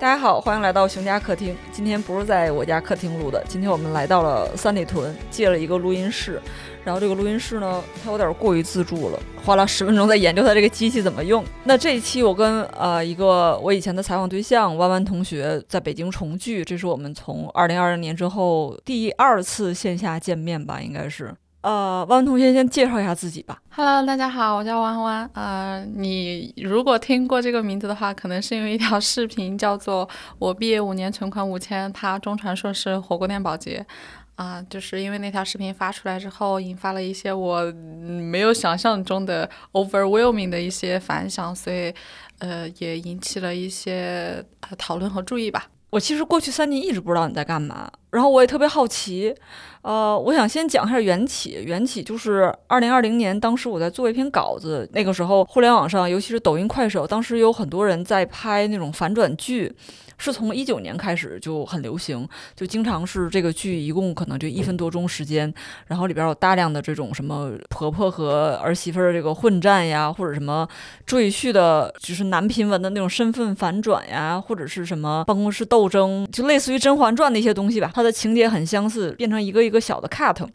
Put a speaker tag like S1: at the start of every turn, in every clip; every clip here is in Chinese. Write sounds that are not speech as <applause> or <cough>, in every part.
S1: 大家好，欢迎来到熊家客厅。今天不是在我家客厅录的，今天我们来到了三里屯，借了一个录音室。然后这个录音室呢，它有点过于自助了，花了十分钟在研究它这个机器怎么用。那这一期我跟呃一个我以前的采访对象弯弯同学在北京重聚，这是我们从二零二零年之后第二次线下见面吧，应该是。呃，弯弯同学先介绍一下自己吧。
S2: Hello，大家好，我叫弯弯。呃，你如果听过这个名字的话，可能是因为一条 <laughs> 视频，叫做“我毕业五年，存款五千，他中传硕士，火锅店保洁”。啊，就是因为那条视频发出来之后，引发了一些我没有想象中的 overwhelming 的一些反响，所以呃，也引起了一些呃讨论和注意吧。
S1: 我其实过去三年一直不知道你在干嘛，然后我也特别好奇，呃，我想先讲一下缘起。缘起就是二零二零年，当时我在做一篇稿子，那个时候互联网上，尤其是抖音、快手，当时有很多人在拍那种反转剧。是从一九年开始就很流行，就经常是这个剧一共可能就一分多钟时间，然后里边有大量的这种什么婆婆和儿媳妇的这个混战呀，或者什么赘婿的，就是男频文的那种身份反转呀，或者是什么办公室斗争，就类似于《甄嬛传》的一些东西吧。它的情节很相似，变成一个一个小的 cut。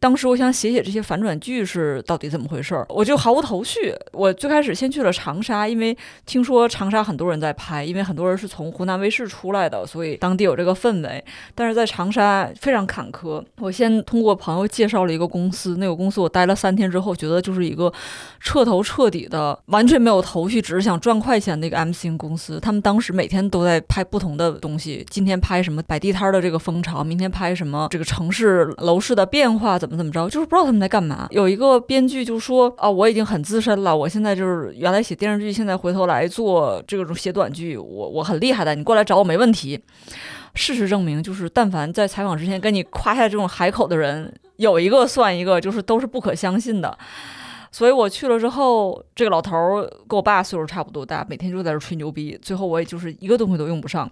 S1: 当时我想写写这些反转剧是到底怎么回事儿，我就毫无头绪。我最开始先去了长沙，因为听说长沙很多人在拍，因为很多人是从湖南。卫视出来的，所以当地有这个氛围。但是在长沙非常坎坷。我先通过朋友介绍了一个公司，那个公司我待了三天之后，觉得就是一个彻头彻底的完全没有头绪，只是想赚快钱的一个 MC 公司。他们当时每天都在拍不同的东西，今天拍什么摆地摊的这个风潮，明天拍什么这个城市楼市的变化，怎么怎么着，就是不知道他们在干嘛。有一个编剧就说：“啊，我已经很资深了，我现在就是原来写电视剧，现在回头来做这种写短剧，我我很厉害的。”你过来找我没问题。事实证明，就是但凡在采访之前跟你夸下这种海口的人，有一个算一个，就是都是不可相信的。所以我去了之后，这个老头儿跟我爸岁数差不多大，每天就在这吹牛逼。最后我也就是一个东西都用不上。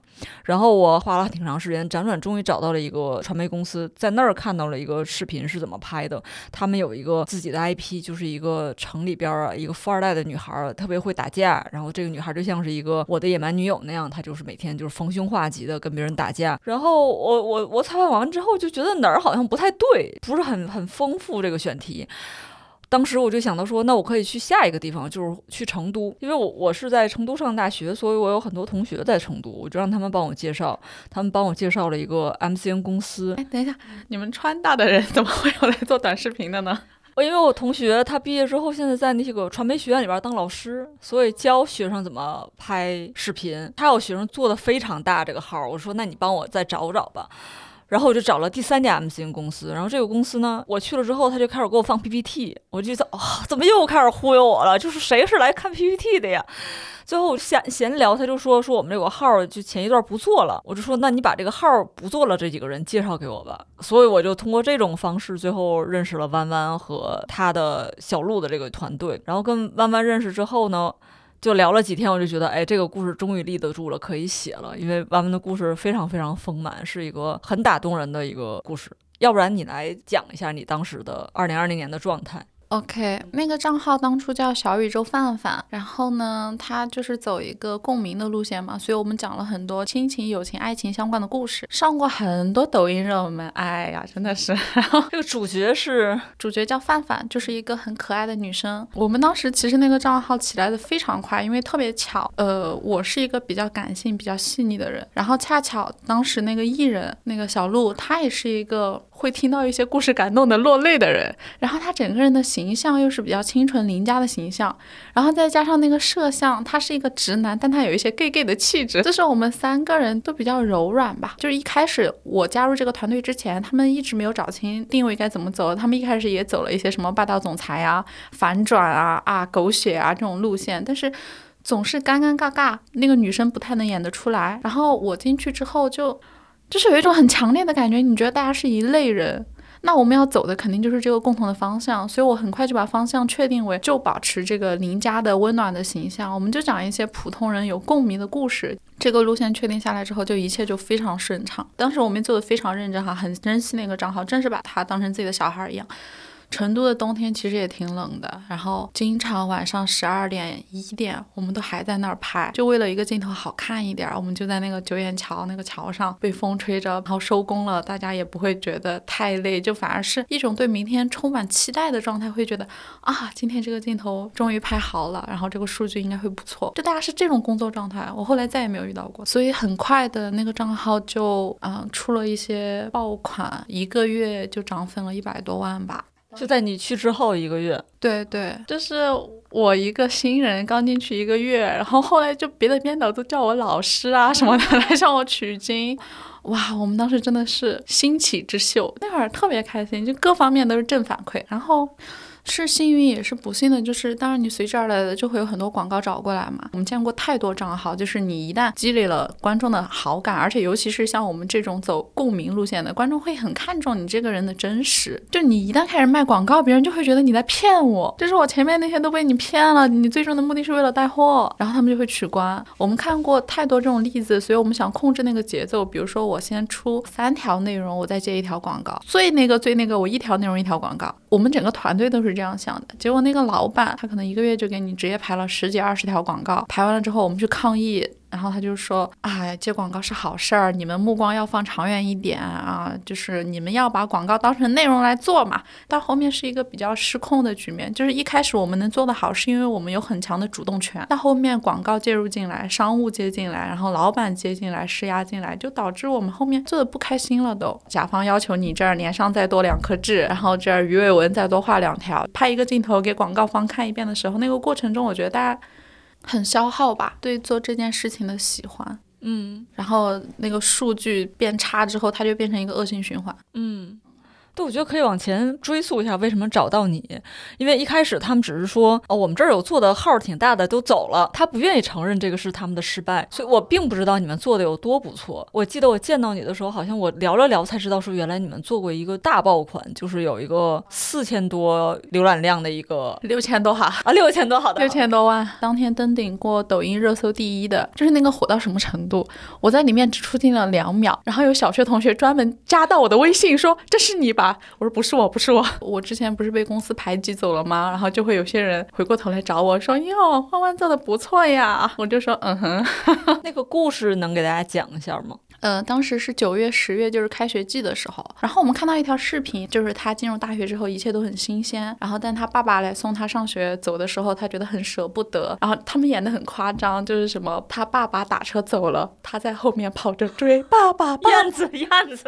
S1: 然后我花了挺长时间，辗转终于找到了一个传媒公司，在那儿看到了一个视频是怎么拍的。他们有一个自己的 IP，就是一个城里边啊，一个富二代的女孩，特别会打架。然后这个女孩就像是一个我的野蛮女友那样，她就是每天就是逢凶化吉的跟别人打架。然后我我我采访完之后就觉得哪儿好像不太对，不是很很丰富这个选题。当时我就想到说，那我可以去下一个地方，就是去成都，因为我我是在成都上大学，所以我有很多同学在成都，我就让他们帮我介绍，他们帮我介绍了一个 MCN 公司。
S2: 哎，等一下，你们川大的人 <laughs> 怎么会有来做短视频的呢？<laughs>
S1: 我因为我同学他毕业之后，现在在那个传媒学院里边当老师，所以教学生怎么拍视频。他有学生做的非常大这个号，我说那你帮我再找找吧。然后我就找了第三家 MCN 公司，然后这个公司呢，我去了之后，他就开始给我放 PPT，我就得啊，怎么又开始忽悠我了？就是谁是来看 PPT 的呀？最后闲闲聊，他就说说我们这个号就前一段不做了，我就说那你把这个号不做了这几个人介绍给我吧。所以我就通过这种方式，最后认识了弯弯和他的小鹿的这个团队。然后跟弯弯认识之后呢。就聊了几天，我就觉得，哎，这个故事终于立得住了，可以写了。因为弯弯的故事非常非常丰满，是一个很打动人的一个故事。要不然你来讲一下你当时的二零二零年的状态。
S2: OK，那个账号当初叫小宇宙范范，然后呢，他就是走一个共鸣的路线嘛，所以我们讲了很多亲情、友情、爱情相关的故事，上过很多抖音热门。哎呀，真的是。<laughs> 然后
S1: 这个主角是
S2: 主角叫范范，就是一个很可爱的女生。我们当时其实那个账号起来的非常快，因为特别巧，呃，我是一个比较感性、比较细腻的人，然后恰巧当时那个艺人那个小鹿，她也是一个。会听到一些故事感动的落泪的人，然后她整个人的形形象又是比较清纯邻家的形象，然后再加上那个摄像，他是一个直男，但他有一些 gay gay 的气质，就是我们三个人都比较柔软吧。就是一开始我加入这个团队之前，他们一直没有找清定位该怎么走，他们一开始也走了一些什么霸道总裁啊、反转啊、啊狗血啊这种路线，但是总是尴尴尬尬，那个女生不太能演得出来。然后我进去之后就。就是有一种很强烈的感觉，你觉得大家是一类人，那我们要走的肯定就是这个共同的方向，所以我很快就把方向确定为就保持这个邻家的温暖的形象，我们就讲一些普通人有共鸣的故事。这个路线确定下来之后，就一切就非常顺畅。当时我们做的非常认真哈，很珍惜那个账号，真是把它当成自己的小孩一样。成都的冬天其实也挺冷的，然后经常晚上十二点一点，我们都还在那儿拍，就为了一个镜头好看一点，我们就在那个九眼桥那个桥上被风吹着，然后收工了，大家也不会觉得太累，就反而是一种对明天充满期待的状态，会觉得啊，今天这个镜头终于拍好了，然后这个数据应该会不错，就大家是这种工作状态。我后来再也没有遇到过，所以很快的那个账号就嗯出了一些爆款，一个月就涨粉了一百多万吧。
S1: 就在你去之后一个月，
S2: 对对，就是我一个新人刚进去一个月，然后后来就别的编导都叫我老师啊什么的来向我取经，哇，我们当时真的是兴起之秀，那会儿特别开心，就各方面都是正反馈，然后。是幸运也是不幸的，就是当然你随之而来的就会有很多广告找过来嘛。我们见过太多账号，就是你一旦积累了观众的好感，而且尤其是像我们这种走共鸣路线的，观众会很看重你这个人的真实。就你一旦开始卖广告，别人就会觉得你在骗我，就是我前面那些都被你骗了，你最终的目的是为了带货，然后他们就会取关。我们看过太多这种例子，所以我们想控制那个节奏。比如说我先出三条内容，我再接一条广告，最那个最那个，我一条内容一条广告。我们整个团队都是。这样想的，结果那个老板他可能一个月就给你直接排了十几二十条广告，排完了之后我们去抗议。然后他就说：“哎，接广告是好事儿，你们目光要放长远一点啊，就是你们要把广告当成内容来做嘛。”到后面是一个比较失控的局面，就是一开始我们能做得好，是因为我们有很强的主动权。到后面广告介入进来，商务接进来，然后老板接进来，施压进来，就导致我们后面做的不开心了。都甲方要求你这儿脸上再多两颗痣，然后这儿鱼尾纹再多画两条，拍一个镜头给广告方看一遍的时候，那个过程中，我觉得大家。很消耗吧，对做这件事情的喜欢，
S1: 嗯，
S2: 然后那个数据变差之后，它就变成一个恶性循环，
S1: 嗯。对，我觉得可以往前追溯一下，为什么找到你？因为一开始他们只是说，哦，我们这儿有做的号挺大的，都走了。他不愿意承认这个是他们的失败，所以我并不知道你们做的有多不错。我记得我见到你的时候，好像我聊了聊才知道，说原来你们做过一个大爆款，就是有一个四千多浏览量的一个，<laughs>
S2: 六千多哈
S1: 啊，六千多好的，
S2: 六千多万，当天登顶过抖音热搜第一的，就是那个火到什么程度？我在里面只出镜了两秒，然后有小学同学专门加到我的微信说：“这是你吧？”我说不是我，不是我，我之前不是被公司排挤走了吗？然后就会有些人回过头来找我说：“哟，欢欢做的不错呀。”我就说：“嗯哼。”
S1: 那个故事能给大家讲一下吗？
S2: 呃，当时是九月、十月，就是开学季的时候。然后我们看到一条视频，就是他进入大学之后，一切都很新鲜。然后，但他爸爸来送他上学走的时候，他觉得很舍不得。然后他们演的很夸张，就是什么他爸爸打车走了，他在后面跑着追爸爸，
S1: 燕子，<laughs> 样子，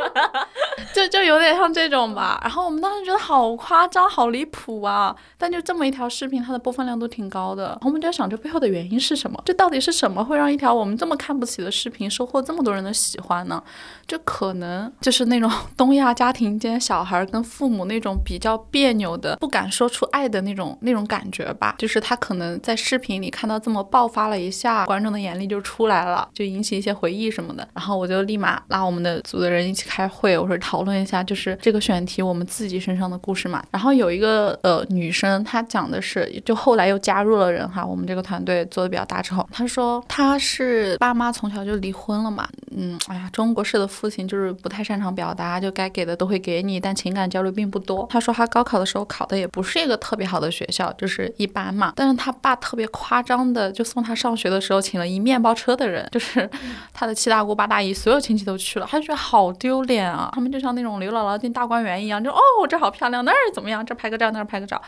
S2: 就就有点像这种吧。然后我们当时觉得好夸张，好离谱啊！但就这么一条视频，它的播放量都挺高的。然后我们就在想，这背后的原因是什么？这到底是什么会让一条我们这么看不起的视频收获这么多人的喜？欢欢呢，就可能就是那种 <laughs> 东亚家庭间小孩跟父母那种比较别扭的，不敢说出爱的那种那种感觉吧。就是他可能在视频里看到这么爆发了一下，观众的眼力就出来了，就引起一些回忆什么的。然后我就立马拉我们的组的人一起开会，我说讨论一下，就是这个选题我们自己身上的故事嘛。然后有一个呃女生，她讲的是，就后来又加入了人哈，我们这个团队做的比较大之后，她说她是爸妈从小就离婚了嘛，嗯。哎呀，中国式的父亲就是不太擅长表达，就该给的都会给你，但情感交流并不多。他说他高考的时候考的也不是一个特别好的学校，就是一般嘛。但是他爸特别夸张的，就送他上学的时候请了一面包车的人，<laughs> 就是他的七大姑八大姨，所有亲戚都去了。他就觉得好丢脸啊，他们就像那种刘姥姥进大观园一样，就哦这好漂亮，那儿怎么样？这拍个照，那儿拍个照。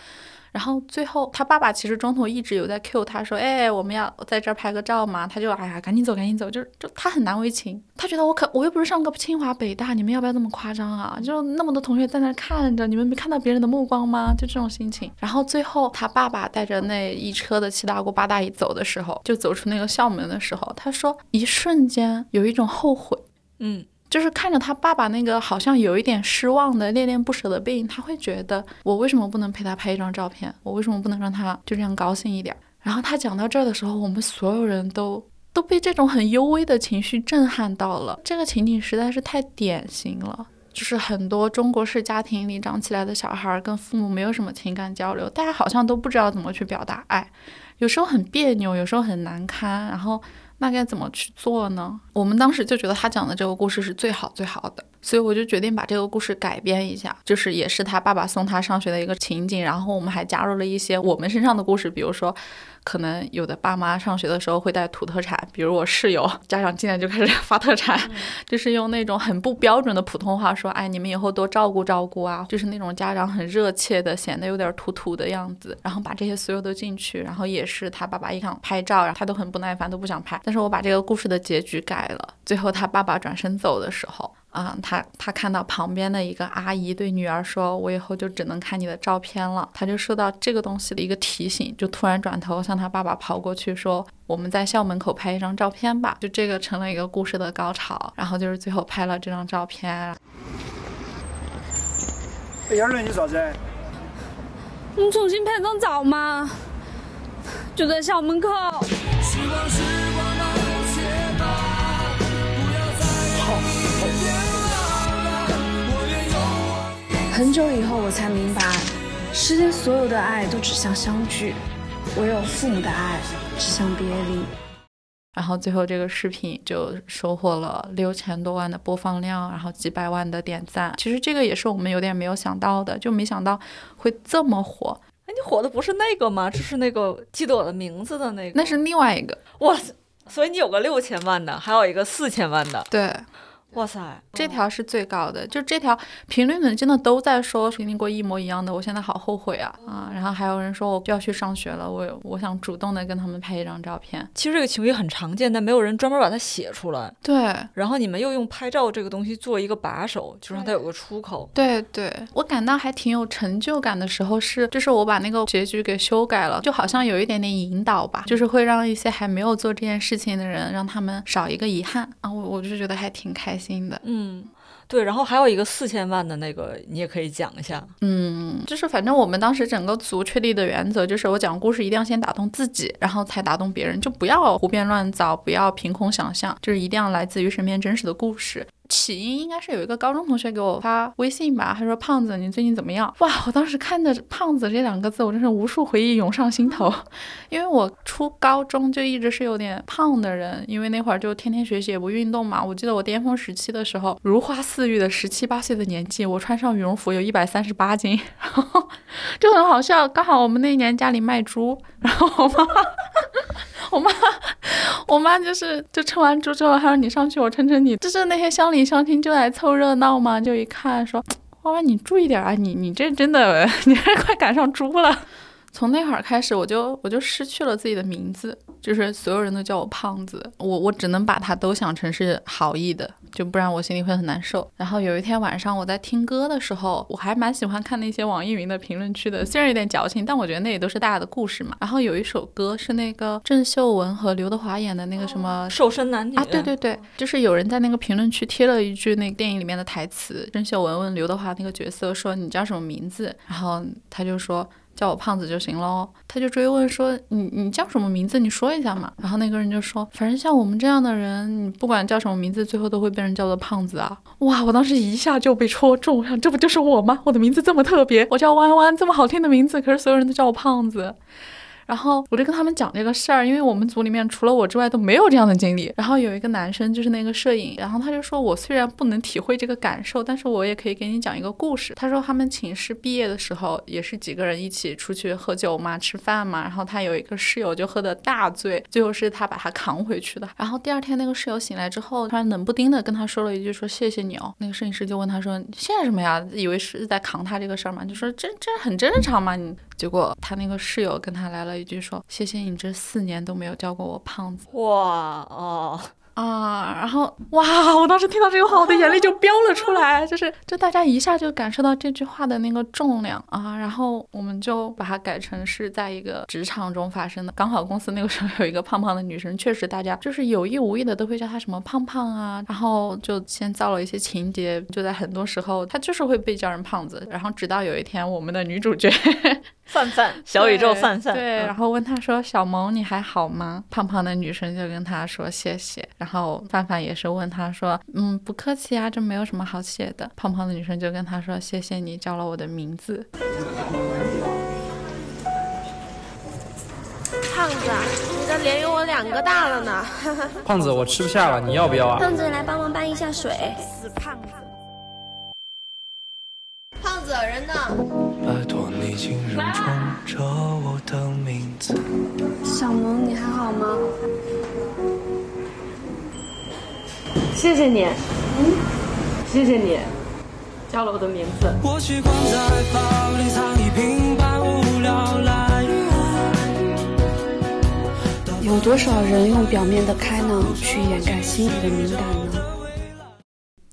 S2: 然后最后，他爸爸其实中途一直有在 Q 他说：“哎，我们要在这儿拍个照嘛？”他就哎呀，赶紧走，赶紧走，就就他很难为情。他觉得我可我又不是上个清华北大，你们要不要这么夸张啊？就那么多同学在那看着，你们没看到别人的目光吗？就这种心情。然后最后，他爸爸带着那一车的七大姑八大姨走的时候，就走出那个校门的时候，他说一瞬间有一种后悔，
S1: 嗯。
S2: 就是看着他爸爸那个好像有一点失望的恋恋不舍的背影，他会觉得我为什么不能陪他拍一张照片？我为什么不能让他就这样高兴一点？然后他讲到这儿的时候，我们所有人都都被这种很幽微的情绪震撼到了。这个情景实在是太典型了，就是很多中国式家庭里长起来的小孩跟父母没有什么情感交流，大家好像都不知道怎么去表达爱，有时候很别扭，有时候很难堪，然后。那该怎么去做呢？我们当时就觉得他讲的这个故事是最好最好的，所以我就决定把这个故事改编一下，就是也是他爸爸送他上学的一个情景，然后我们还加入了一些我们身上的故事，比如说。可能有的爸妈上学的时候会带土特产，比如我室友家长进来就开始发特产，<laughs> 就是用那种很不标准的普通话说：“哎，你们以后多照顾照顾啊。”就是那种家长很热切的，显得有点土土的样子。然后把这些所有都进去，然后也是他爸爸一想拍照，然后他都很不耐烦，都不想拍。但是我把这个故事的结局改了，最后他爸爸转身走的时候。啊，他他看到旁边的一个阿姨对女儿说：“我以后就只能看你的照片了。”他就受到这个东西的一个提醒，就突然转头向他爸爸跑过去说：“我们在校门口拍一张照片吧。”就这个成了一个故事的高潮。然后就是最后拍了这张照片。
S3: 哎，燕儿，你啥子？
S4: 我们重新拍张照嘛，就在校门口。很久以后，我才明白，世间所有的爱都指向相聚，唯有父母的爱指向别离。
S2: 然后最后这个视频就收获了六千多万的播放量，然后几百万的点赞。其实这个也是我们有点没有想到的，就没想到会这么火。
S1: 哎，你火的不是那个吗？就是那个记得我的名字的那个。
S2: 那是另外一个。
S1: 哇，所以你有个六千万的，还有一个四千万的。
S2: 对。
S1: 哇塞，
S2: 这条是最高的，就这条评论们真的都在说经历过一模一样的，我现在好后悔啊啊！然后还有人说我要去上学了，我我想主动的跟他们拍一张照片。
S1: 其实这个情绪很常见，但没有人专门把它写出来。
S2: 对，
S1: 然后你们又用拍照这个东西做一个把手，就让它有个出口。
S2: 对对，我感到还挺有成就感的时候是，就是我把那个结局给修改了，就好像有一点点引导吧，就是会让一些还没有做这件事情的人，让他们少一个遗憾啊！我我就觉得还挺开心。新的，
S1: 嗯，对，然后还有一个四千万的那个，你也可以讲一下。
S2: 嗯，就是反正我们当时整个组确立的原则就是，我讲故事一定要先打动自己，然后才打动别人，就不要胡编乱造，不要凭空想象，就是一定要来自于身边真实的故事。起因应该是有一个高中同学给我发微信吧，他说：“胖子，你最近怎么样？”哇，我当时看着“胖子”这两个字，我真是无数回忆涌上心头。<laughs> 因为我初高中就一直是有点胖的人，因为那会儿就天天学习也不运动嘛。我记得我巅峰时期的时候，如花似玉的十七八岁的年纪，我穿上羽绒服有一百三十八斤，<laughs> 然后就很好笑。刚好我们那一年家里卖猪，然后我妈，我妈，我妈就是就称完猪之后，她说：“你上去，我称称你。”就是那些乡里。乡亲就来凑热闹嘛，就一看说，<tsk> 花花你注意点啊，你你这真的，<laughs> 你还快赶上猪了。从那会儿开始，我就我就失去了自己的名字，就是所有人都叫我胖子，我我只能把它都想成是好意的，就不然我心里会很难受。然后有一天晚上我在听歌的时候，我还蛮喜欢看那些网易云的评论区的，虽然有点矫情，但我觉得那也都是大家的故事嘛。然后有一首歌是那个郑秀文和刘德华演的那个什么
S1: 瘦身男女
S2: 啊，对对对，就是有人在那个评论区贴了一句那个电影里面的台词，郑秀文问刘德华那个角色说你叫什么名字，然后他就说。叫我胖子就行喽，他就追问说：“你你叫什么名字？你说一下嘛。”然后那个人就说：“反正像我们这样的人，你不管叫什么名字，最后都会被人叫做胖子啊！”哇，我当时一下就被戳中，我想这不就是我吗？我的名字这么特别，我叫弯弯，这么好听的名字，可是所有人都叫我胖子。然后我就跟他们讲这个事儿，因为我们组里面除了我之外都没有这样的经历。然后有一个男生就是那个摄影，然后他就说我虽然不能体会这个感受，但是我也可以给你讲一个故事。他说他们寝室毕业的时候也是几个人一起出去喝酒嘛，吃饭嘛。然后他有一个室友就喝得大醉，最后是他把他扛回去的。然后第二天那个室友醒来之后，突然冷不丁的跟他说了一句说谢谢你哦。那个摄影师就问他说谢什么呀？以为是在扛他这个事儿嘛，就说这这很正常嘛。你结果他那个室友跟他来了一句说谢谢。你这四年都没有叫过我胖子
S1: 哇哦
S2: 啊！然后哇，<laughs> 我当时听到这个话，我的眼泪就飙了出来，就是就大家一下就感受到这句话的那个重量啊！然后我们就把它改成是在一个职场中发生的，刚好公司那个时候有一个胖胖的女生，确实大家就是有意无意的都会叫她什么胖胖啊，然后就先造了一些情节，就在很多时候她就是会被叫人胖子，然后直到有一天我们的女主角。
S1: 范范，<laughs> 小宇宙范范，
S2: 对，然后问他说：“小萌，你还好吗？”胖胖的女生就跟他说：“谢谢。”然后范范也是问他说：“嗯，不客气啊，这没有什么好谢的。”胖胖的女生就跟他说：“谢谢你叫了我的名字。”
S5: 胖子，你的脸有我两个大了呢。
S6: 胖子，我吃不下了，你要不要啊？
S7: 胖子，来帮忙搬一下水。
S5: 死胖子。人呢？
S6: 拜托你轻声冲着我的名字。
S4: 小萌，你还好吗？
S7: 谢谢你，嗯，谢谢你，叫了我的名字。
S6: 我习惯在包里藏一瓶百无聊赖。
S4: 有多少人用表面的开朗去掩盖心里的敏感呢？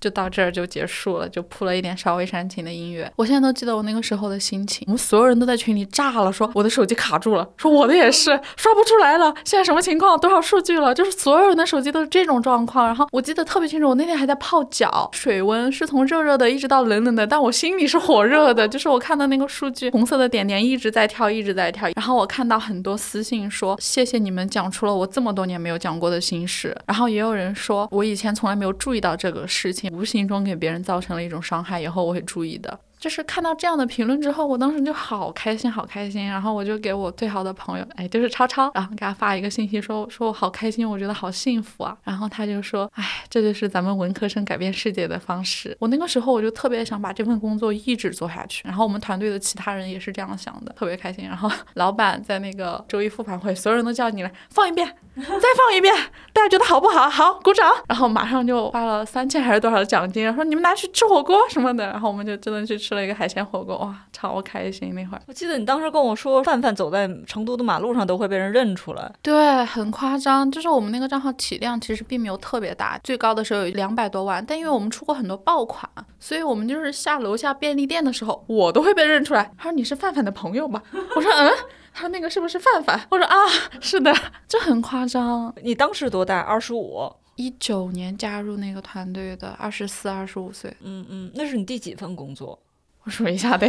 S2: 就到这儿就结束了，就铺了一点稍微煽情的音乐。我现在都记得我那个时候的心情，我们所有人都在群里炸了，说我的手机卡住了，说我的也是刷不出来了，现在什么情况？多少数据了？就是所有人的手机都是这种状况。然后我记得特别清楚，我那天还在泡脚，水温是从热热的一直到冷冷的，但我心里是火热的。就是我看到那个数据，红色的点点一直在跳，一直在跳。然后我看到很多私信说，谢谢你们讲出了我这么多年没有讲过的心事。然后也有人说我以前从来没有注意到这个事情。无形中给别人造成了一种伤害，以后我会注意的。就是看到这样的评论之后，我当时就好开心，好开心。然后我就给我最好的朋友，哎，就是超超，然后给他发一个信息，说说我好开心，我觉得好幸福啊。然后他就说，哎，这就是咱们文科生改变世界的方式。我那个时候我就特别想把这份工作一直做下去。然后我们团队的其他人也是这样想的，特别开心。然后老板在那个周一复盘会，所有人都叫你来放一遍，<laughs> 再放一遍，大家觉得好不好？好，鼓掌。然后马上就发了三千还是多少的奖金，说你们拿去吃火锅什么的。然后我们就真的去吃了一个海鲜火锅，哇，超开心那会儿。
S1: 我记得你当时跟我说，范范走在成都的马路上都会被人认出来。
S2: 对，很夸张。就是我们那个账号体量其实并没有特别大，最高的时候有两百多万，但因为我们出过很多爆款，所以我们就是下楼下便利店的时候，我都会被认出来。他说你是范范的朋友吧？我说嗯。他说那个是不是范范？<laughs> 我说啊，是的，<laughs> 这很夸张。
S1: 你当时多大？二十五。
S2: 一九年加入那个团队的，二十四、二十五岁。
S1: 嗯嗯，那是你第几份工作？
S2: 我数一下，得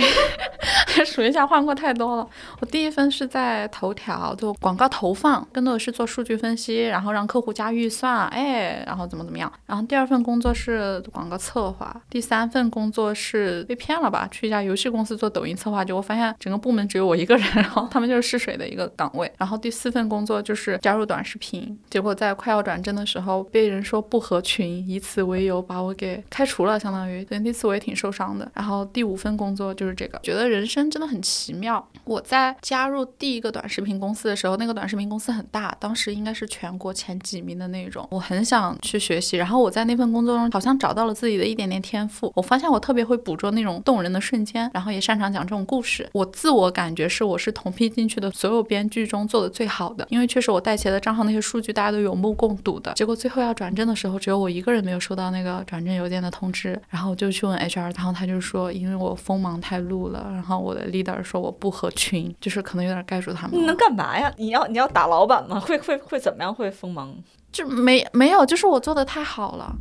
S2: <laughs> 数一下，换过太多了。我第一份是在头条做广告投放，更多的是做数据分析，然后让客户加预算，哎，然后怎么怎么样。然后第二份工作是广告策划，第三份工作是被骗了吧？去一家游戏公司做抖音策划，结果发现整个部门只有我一个人，然后他们就是试水的一个岗位。然后第四份工作就是加入短视频，结果在快要转正的时候被人说不合群，以此为由把我给开除了，相当于。对那次我也挺受伤的。然后第五份工作就是这个，觉得人生真的很奇妙。我在加入第一个短视频公司的时候，那个短视频公司很大，当时应该是全国前几名的那种。我很想去学习，然后我在那份工作中好像找到了自己的一点点天赋。我发现我特别会捕捉那种动人的瞬间，然后也擅长讲这种故事。我自我感觉是我是同批进去的所有编剧中做的最好的，因为确实我带起来的账号那些数据大家都有目共睹的。结果最后要转正的时候，只有我一个人没有收到那个转正邮件的通知，然后我就去问 HR，然后他就说因为我锋芒太露了，然后我的 leader 说我不合群，<laughs> 就是可能有点盖住他们。
S1: 你能干嘛呀？你要你要打老板吗？会会会怎么样？会锋芒？
S2: 就没没有，就是我做的太好了。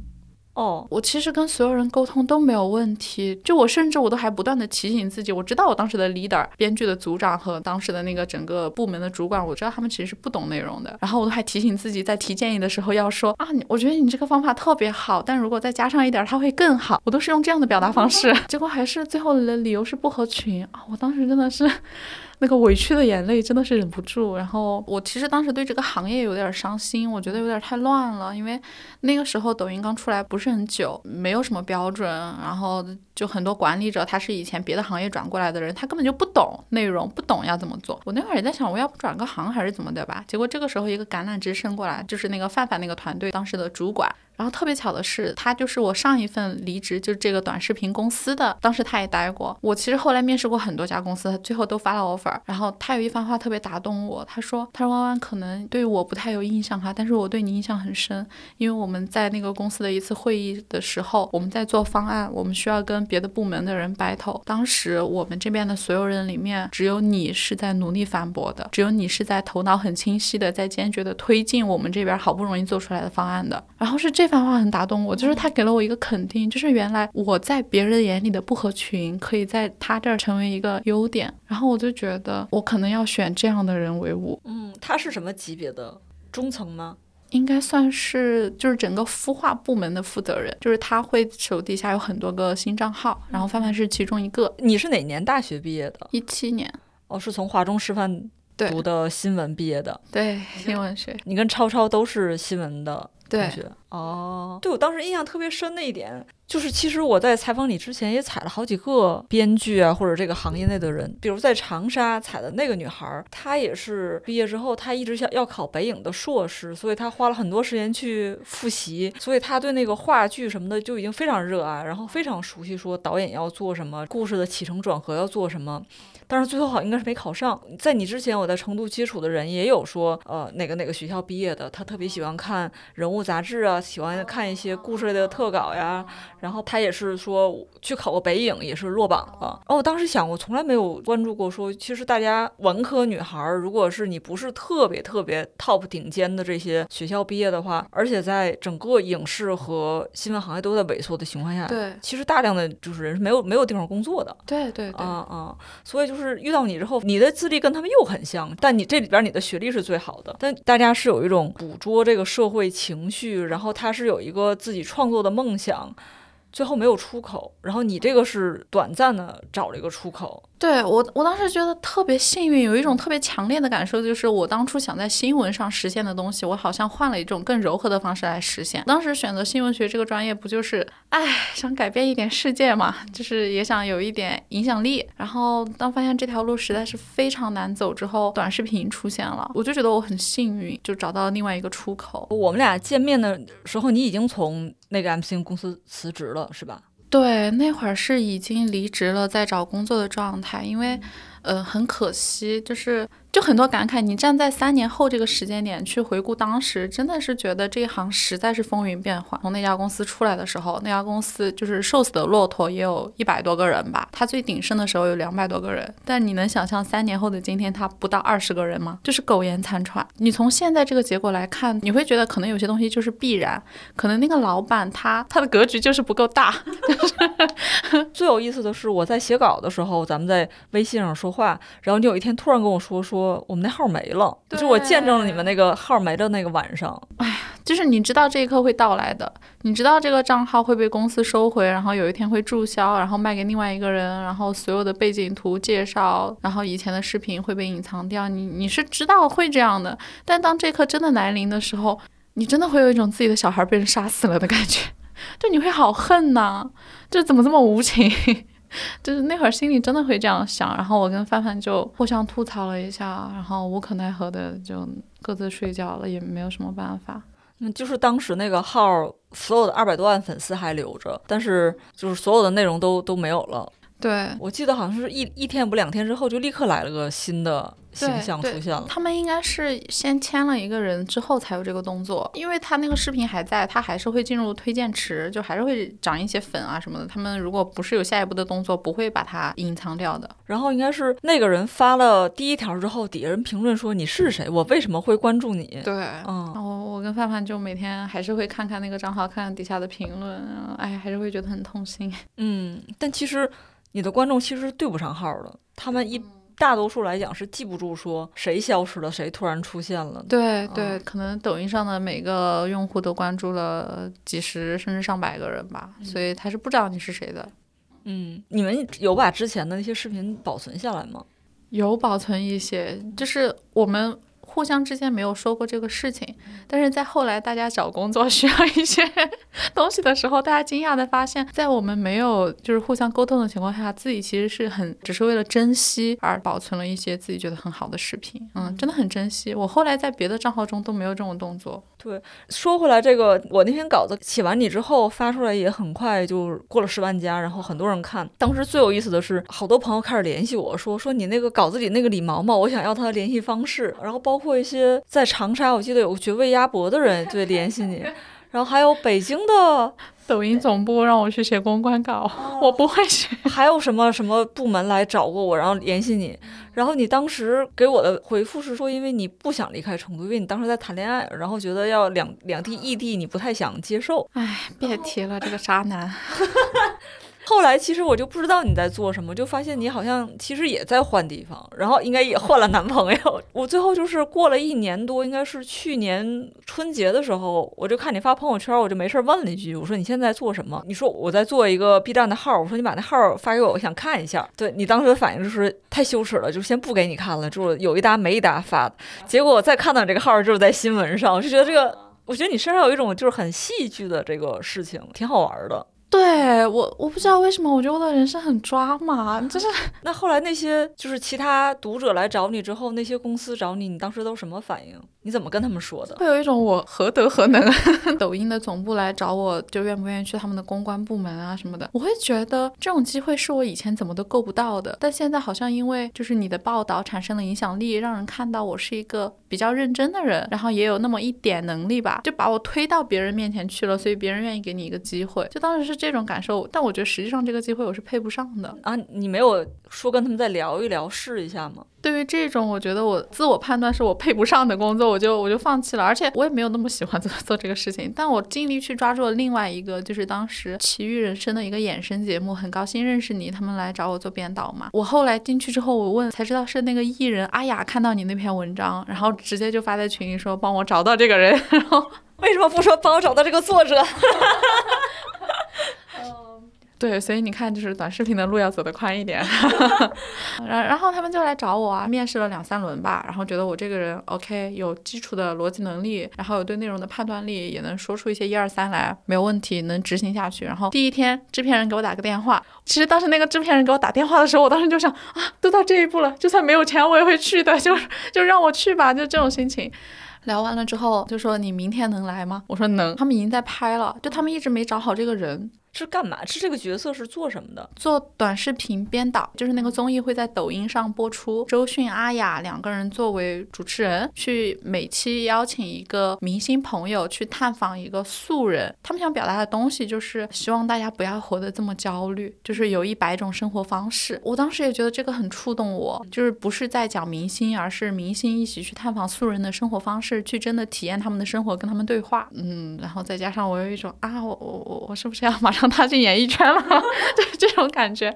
S1: 哦，
S2: 我其实跟所有人沟通都没有问题，就我甚至我都还不断的提醒自己，我知道我当时的 leader、编剧的组长和当时的那个整个部门的主管，我知道他们其实是不懂内容的，然后我都还提醒自己在提建议的时候要说啊，你我觉得你这个方法特别好，但如果再加上一点，它会更好，我都是用这样的表达方式，<laughs> 结果还是最后的理由是不合群。啊，我当时真的是。那个委屈的眼泪真的是忍不住，然后我其实当时对这个行业有点伤心，我觉得有点太乱了，因为那个时候抖音刚出来不是很久，没有什么标准，然后就很多管理者他是以前别的行业转过来的人，他根本就不懂内容，不懂要怎么做。我那会儿也在想，我要不转个行还是怎么的吧？结果这个时候一个橄榄枝伸过来，就是那个范范那个团队当时的主管。然后特别巧的是，他就是我上一份离职，就是这个短视频公司的。当时他也待过。我其实后来面试过很多家公司，最后都发了 offer。然后他有一番话特别打动我，他说：“他说弯弯可能对我不太有印象哈，但是我对你印象很深，因为我们在那个公司的一次会议的时候，我们在做方案，我们需要跟别的部门的人 battle。当时我们这边的所有人里面，只有你是在努力反驳的，只有你是在头脑很清晰的，在坚决的推进我们这边好不容易做出来的方案的。然后是这番话很打动我，就是他给了我一个肯定，就是原来我在别人眼里的不合群，可以在他这儿成为一个优点。然后我就觉得，我可能要选这样的人为伍。
S1: 嗯，他是什么级别的？中层吗？
S2: 应该算是就是整个孵化部门的负责人，就是他会手底下有很多个新账号，然后范范是其中一个。
S1: 你是哪年大学毕业的？
S2: 一七年。
S1: 哦，是从华中师范读的新闻毕业的。
S2: 对，新闻学。
S1: 你跟超超都是新闻的同学。哦，对我当时印象特别深的一点，就是其实我在采访你之前也采了好几个编剧啊，或者这个行业内的人，比如在长沙采的那个女孩，她也是毕业之后，她一直想要考北影的硕士，所以她花了很多时间去复习，所以她对那个话剧什么的就已经非常热爱，然后非常熟悉说导演要做什么，故事的起承转合要做什么。但是最后好像应该是没考上。在你之前，我在成都接触的人也有说，呃，哪个哪个学校毕业的，他特别喜欢看人物杂志啊，喜欢看一些故事类的特稿呀。然后他也是说去考过北影，也是落榜了。哦我当时想，我从来没有关注过，说其实大家文科女孩儿，如果是你不是特别特别 top 顶尖的这些学校毕业的话，而且在整个影视和新闻行业都在萎缩的情况下，
S2: 对
S1: 其实大量的就是人是没有没有地方工作的。
S2: 对对对，
S1: 啊啊！所以就是遇到你之后，你的资历跟他们又很像，但你这里边你的学历是最好的。但大家是有一种捕捉这个社会情绪，然后他是有一个自己创作的梦想，最后没有出口。然后你这个是短暂的找了一个出口。
S2: 对我，我当时觉得特别幸运，有一种特别强烈的感受，就是我当初想在新闻上实现的东西，我好像换了一种更柔和的方式来实现。当时选择新闻学这个专业，不就是哎想改变一点世界嘛，就是也想有一点影响力。然后当发现这条路实在是非常难走之后，短视频出现了，我就觉得我很幸运，就找到了另外一个出口。
S1: 我们俩见面的时候，你已经从那个 MCN 公司辞职了，是吧？
S2: 对，那会儿是已经离职了，在找工作的状态，因为，呃，很可惜，就是就很多感慨。你站在三年后这个时间点去回顾当时，真的是觉得这一行实在是风云变幻。从那家公司出来的时候，那家公司就是瘦死的骆驼也有一百多个人吧，它最鼎盛的时候有两百多个人。但你能想象三年后的今天，它不到二十个人吗？就是苟延残喘。你从现在这个结果来看，你会觉得可能有些东西就是必然，可能那个老板他他的格局就是不够大。<laughs> <laughs>
S1: 最有意思的是，我在写稿的时候，咱们在微信上说话，然后你有一天突然跟我说，说我们那号没了，就我见证了你们那个号没的那个晚上。
S2: 哎呀就是你知道这一刻会到来的，你知道这个账号会被公司收回，然后有一天会注销，然后卖给另外一个人，然后所有的背景图介绍，然后以前的视频会被隐藏掉，你你是知道会这样的，但当这一刻真的来临的时候，你真的会有一种自己的小孩被人杀死了的感觉，<laughs> 就你会好恨呐，这怎么这么无情？<laughs> 就是那会儿心里真的会这样想，然后我跟范范就互相吐槽了一下，然后无可奈何的就各自睡觉了，也没有什么办法。
S1: 嗯，就是当时那个号，所有的二百多万粉丝还留着，但是就是所有的内容都都没有了。
S2: 对，
S1: 我记得好像是一一天不两天之后，就立刻来了个新的形象出现了。
S2: 他们应该是先签了一个人之后才有这个动作，因为他那个视频还在，他还是会进入推荐池，就还是会涨一些粉啊什么的。他们如果不是有下一步的动作，不会把它隐藏掉的。
S1: 然后应该是那个人发了第一条之后，底下人评论说你是谁？我为什么会关注你？
S2: 对，
S1: 嗯，
S2: 我我跟范范就每天还是会看看那个账号，看看底下的评论，哎，还是会觉得很痛心。
S1: 嗯，但其实你的观众其实是对不上号的，他们一大多数来讲是记不住说谁消失了，谁突然出现了。
S2: 对对，可能抖音上的每个用户都关注了几十甚至上百个人吧，所以他是不知道你是谁的。
S1: 嗯，你们有把之前的那些视频保存下来吗？
S2: 有保存一些，就是我们互相之间没有说过这个事情，但是在后来大家找工作 <laughs> 需要一些东西的时候，大家惊讶的发现，在我们没有就是互相沟通的情况下，自己其实是很只是为了珍惜而保存了一些自己觉得很好的视频，嗯，真的很珍惜。我后来在别的账号中都没有这种动作。
S1: 对说回来，这个我那篇稿子写完你之后发出来也很快就过了十万加，然后很多人看。当时最有意思的是，好多朋友开始联系我说说你那个稿子里那个李毛毛，我想要他的联系方式。然后包括一些在长沙，我记得有个绝味鸭脖的人对联系你，<laughs> 然后还有北京的，
S2: 抖音总部让我去写公关稿，我不会写。
S1: 还有什么什么部门来找过我，然后联系你。然后你当时给我的回复是说，因为你不想离开成都，因为你当时在谈恋爱，然后觉得要两两地异地，你不太想接受。
S2: 哎，别提了，这个渣男。<laughs>
S1: 后来其实我就不知道你在做什么，就发现你好像其实也在换地方，然后应该也换了男朋友。<laughs> 我最后就是过了一年多，应该是去年春节的时候，我就看你发朋友圈，我就没事儿问了一句，我说你现在在做什么？你说我在做一个 B 站的号，我说你把那号发给我，我想看一下。对你当时的反应就是太羞耻了，就先不给你看了，就有一搭没一搭发的。结果我再看到这个号就是在新闻上，我就觉得这个。我觉得你身上有一种就是很戏剧的这个事情，挺好玩的。
S2: 对我，我不知道为什么，我觉得我的人生很抓马，就是 <laughs>
S1: 那后来那些就是其他读者来找你之后，那些公司找你，你当时都什么反应？你怎么跟他们说的？
S2: 会有一种我何德何能？抖音的总部来找我，就愿不愿意去他们的公关部门啊什么的？我会觉得这种机会是我以前怎么都够不到的，但现在好像因为就是你的报道产生了影响力，让人看到我是一个比较认真的人，然后也有那么一点能力吧，就把我推到别人面前去了，所以别人愿意给你一个机会。就当时是这种感受，但我觉得实际上这个机会我是配不上的。
S1: 啊，你没有说跟他们再聊一聊，试一下吗？
S2: 对于这种，我觉得我自我判断是我配不上的工作，我就我就放弃了。而且我也没有那么喜欢做 <laughs> 做这个事情，但我尽力去抓住了另外一个，就是当时奇遇人生的一个衍生节目，很高兴认识你，他们来找我做编导嘛。我后来进去之后，我问才知道是那个艺人阿雅看到你那篇文章，然后直接就发在群里说帮我找到这个人，<laughs> 然后
S1: 为什么不说帮我找到这个作者？<laughs>
S2: 对，所以你看，就是短视频的路要走得宽一点。<laughs> 然然后他们就来找我啊，面试了两三轮吧，然后觉得我这个人 OK，有基础的逻辑能力，然后有对内容的判断力，也能说出一些一二三来，没有问题，能执行下去。然后第一天，制片人给我打个电话，其实当时那个制片人给我打电话的时候，我当时就想啊，都到这一步了，就算没有钱我也会去的，就就让我去吧，就这种心情。聊完了之后，就说你明天能来吗？我说能。他们已经在拍了，就他们一直没找好这个人。
S1: 是干嘛？是这个角色是做什么的？
S2: 做短视频编导，就是那个综艺会在抖音上播出。周迅、阿雅两个人作为主持人，去每期邀请一个明星朋友去探访一个素人。他们想表达的东西就是希望大家不要活得这么焦虑，就是有一百种生活方式。我当时也觉得这个很触动我，就是不是在讲明星，而是明星一起去探访素人的生活方式，去真的体验他们的生活，跟他们对话。嗯，然后再加上我有一种啊，我我我我是不是要马上。踏进演艺圈了，<laughs> 就是这种感觉。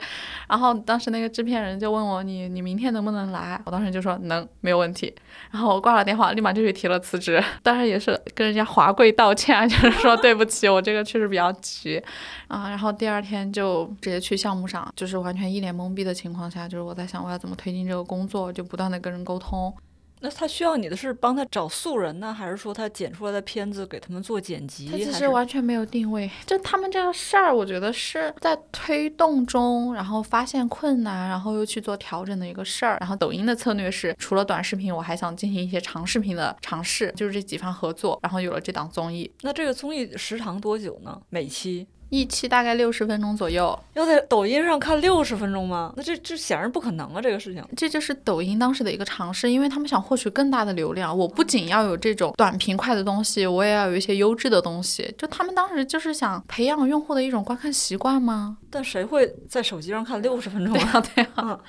S2: 然后当时那个制片人就问我：“你你明天能不能来？”我当时就说：“能，没有问题。”然后我挂了电话，立马就去提了辞职。当然也是跟人家华贵道歉，就是说对不起，我这个确实比较急啊。然后第二天就直接去项目上，就是完全一脸懵逼的情况下，就是我在想我要怎么推进这个工作，就不断的跟人沟通。
S1: 那他需要你的是帮他找素人呢，还是说他剪出来的片子给他们做剪辑？
S2: 他其实完全没有定位，就他们这个事儿，我觉得是在推动中，然后发现困难，然后又去做调整的一个事儿。然后抖音的策略是，除了短视频，我还想进行一些长视频的尝试，就是这几方合作，然后有了这档综艺。
S1: 那这个综艺时长多久呢？每期？
S2: 一期大概六十分钟左右，
S1: 要在抖音上看六十分钟吗？那这这显然不可能啊！这个事情，
S2: 这就是抖音当时的一个尝试，因为他们想获取更大的流量。我不仅要有这种短平快的东西，我也要有一些优质的东西。就他们当时就是想培养用户的一种观看习惯吗？
S1: 但谁会在手机上看六十分钟啊？
S2: 对啊，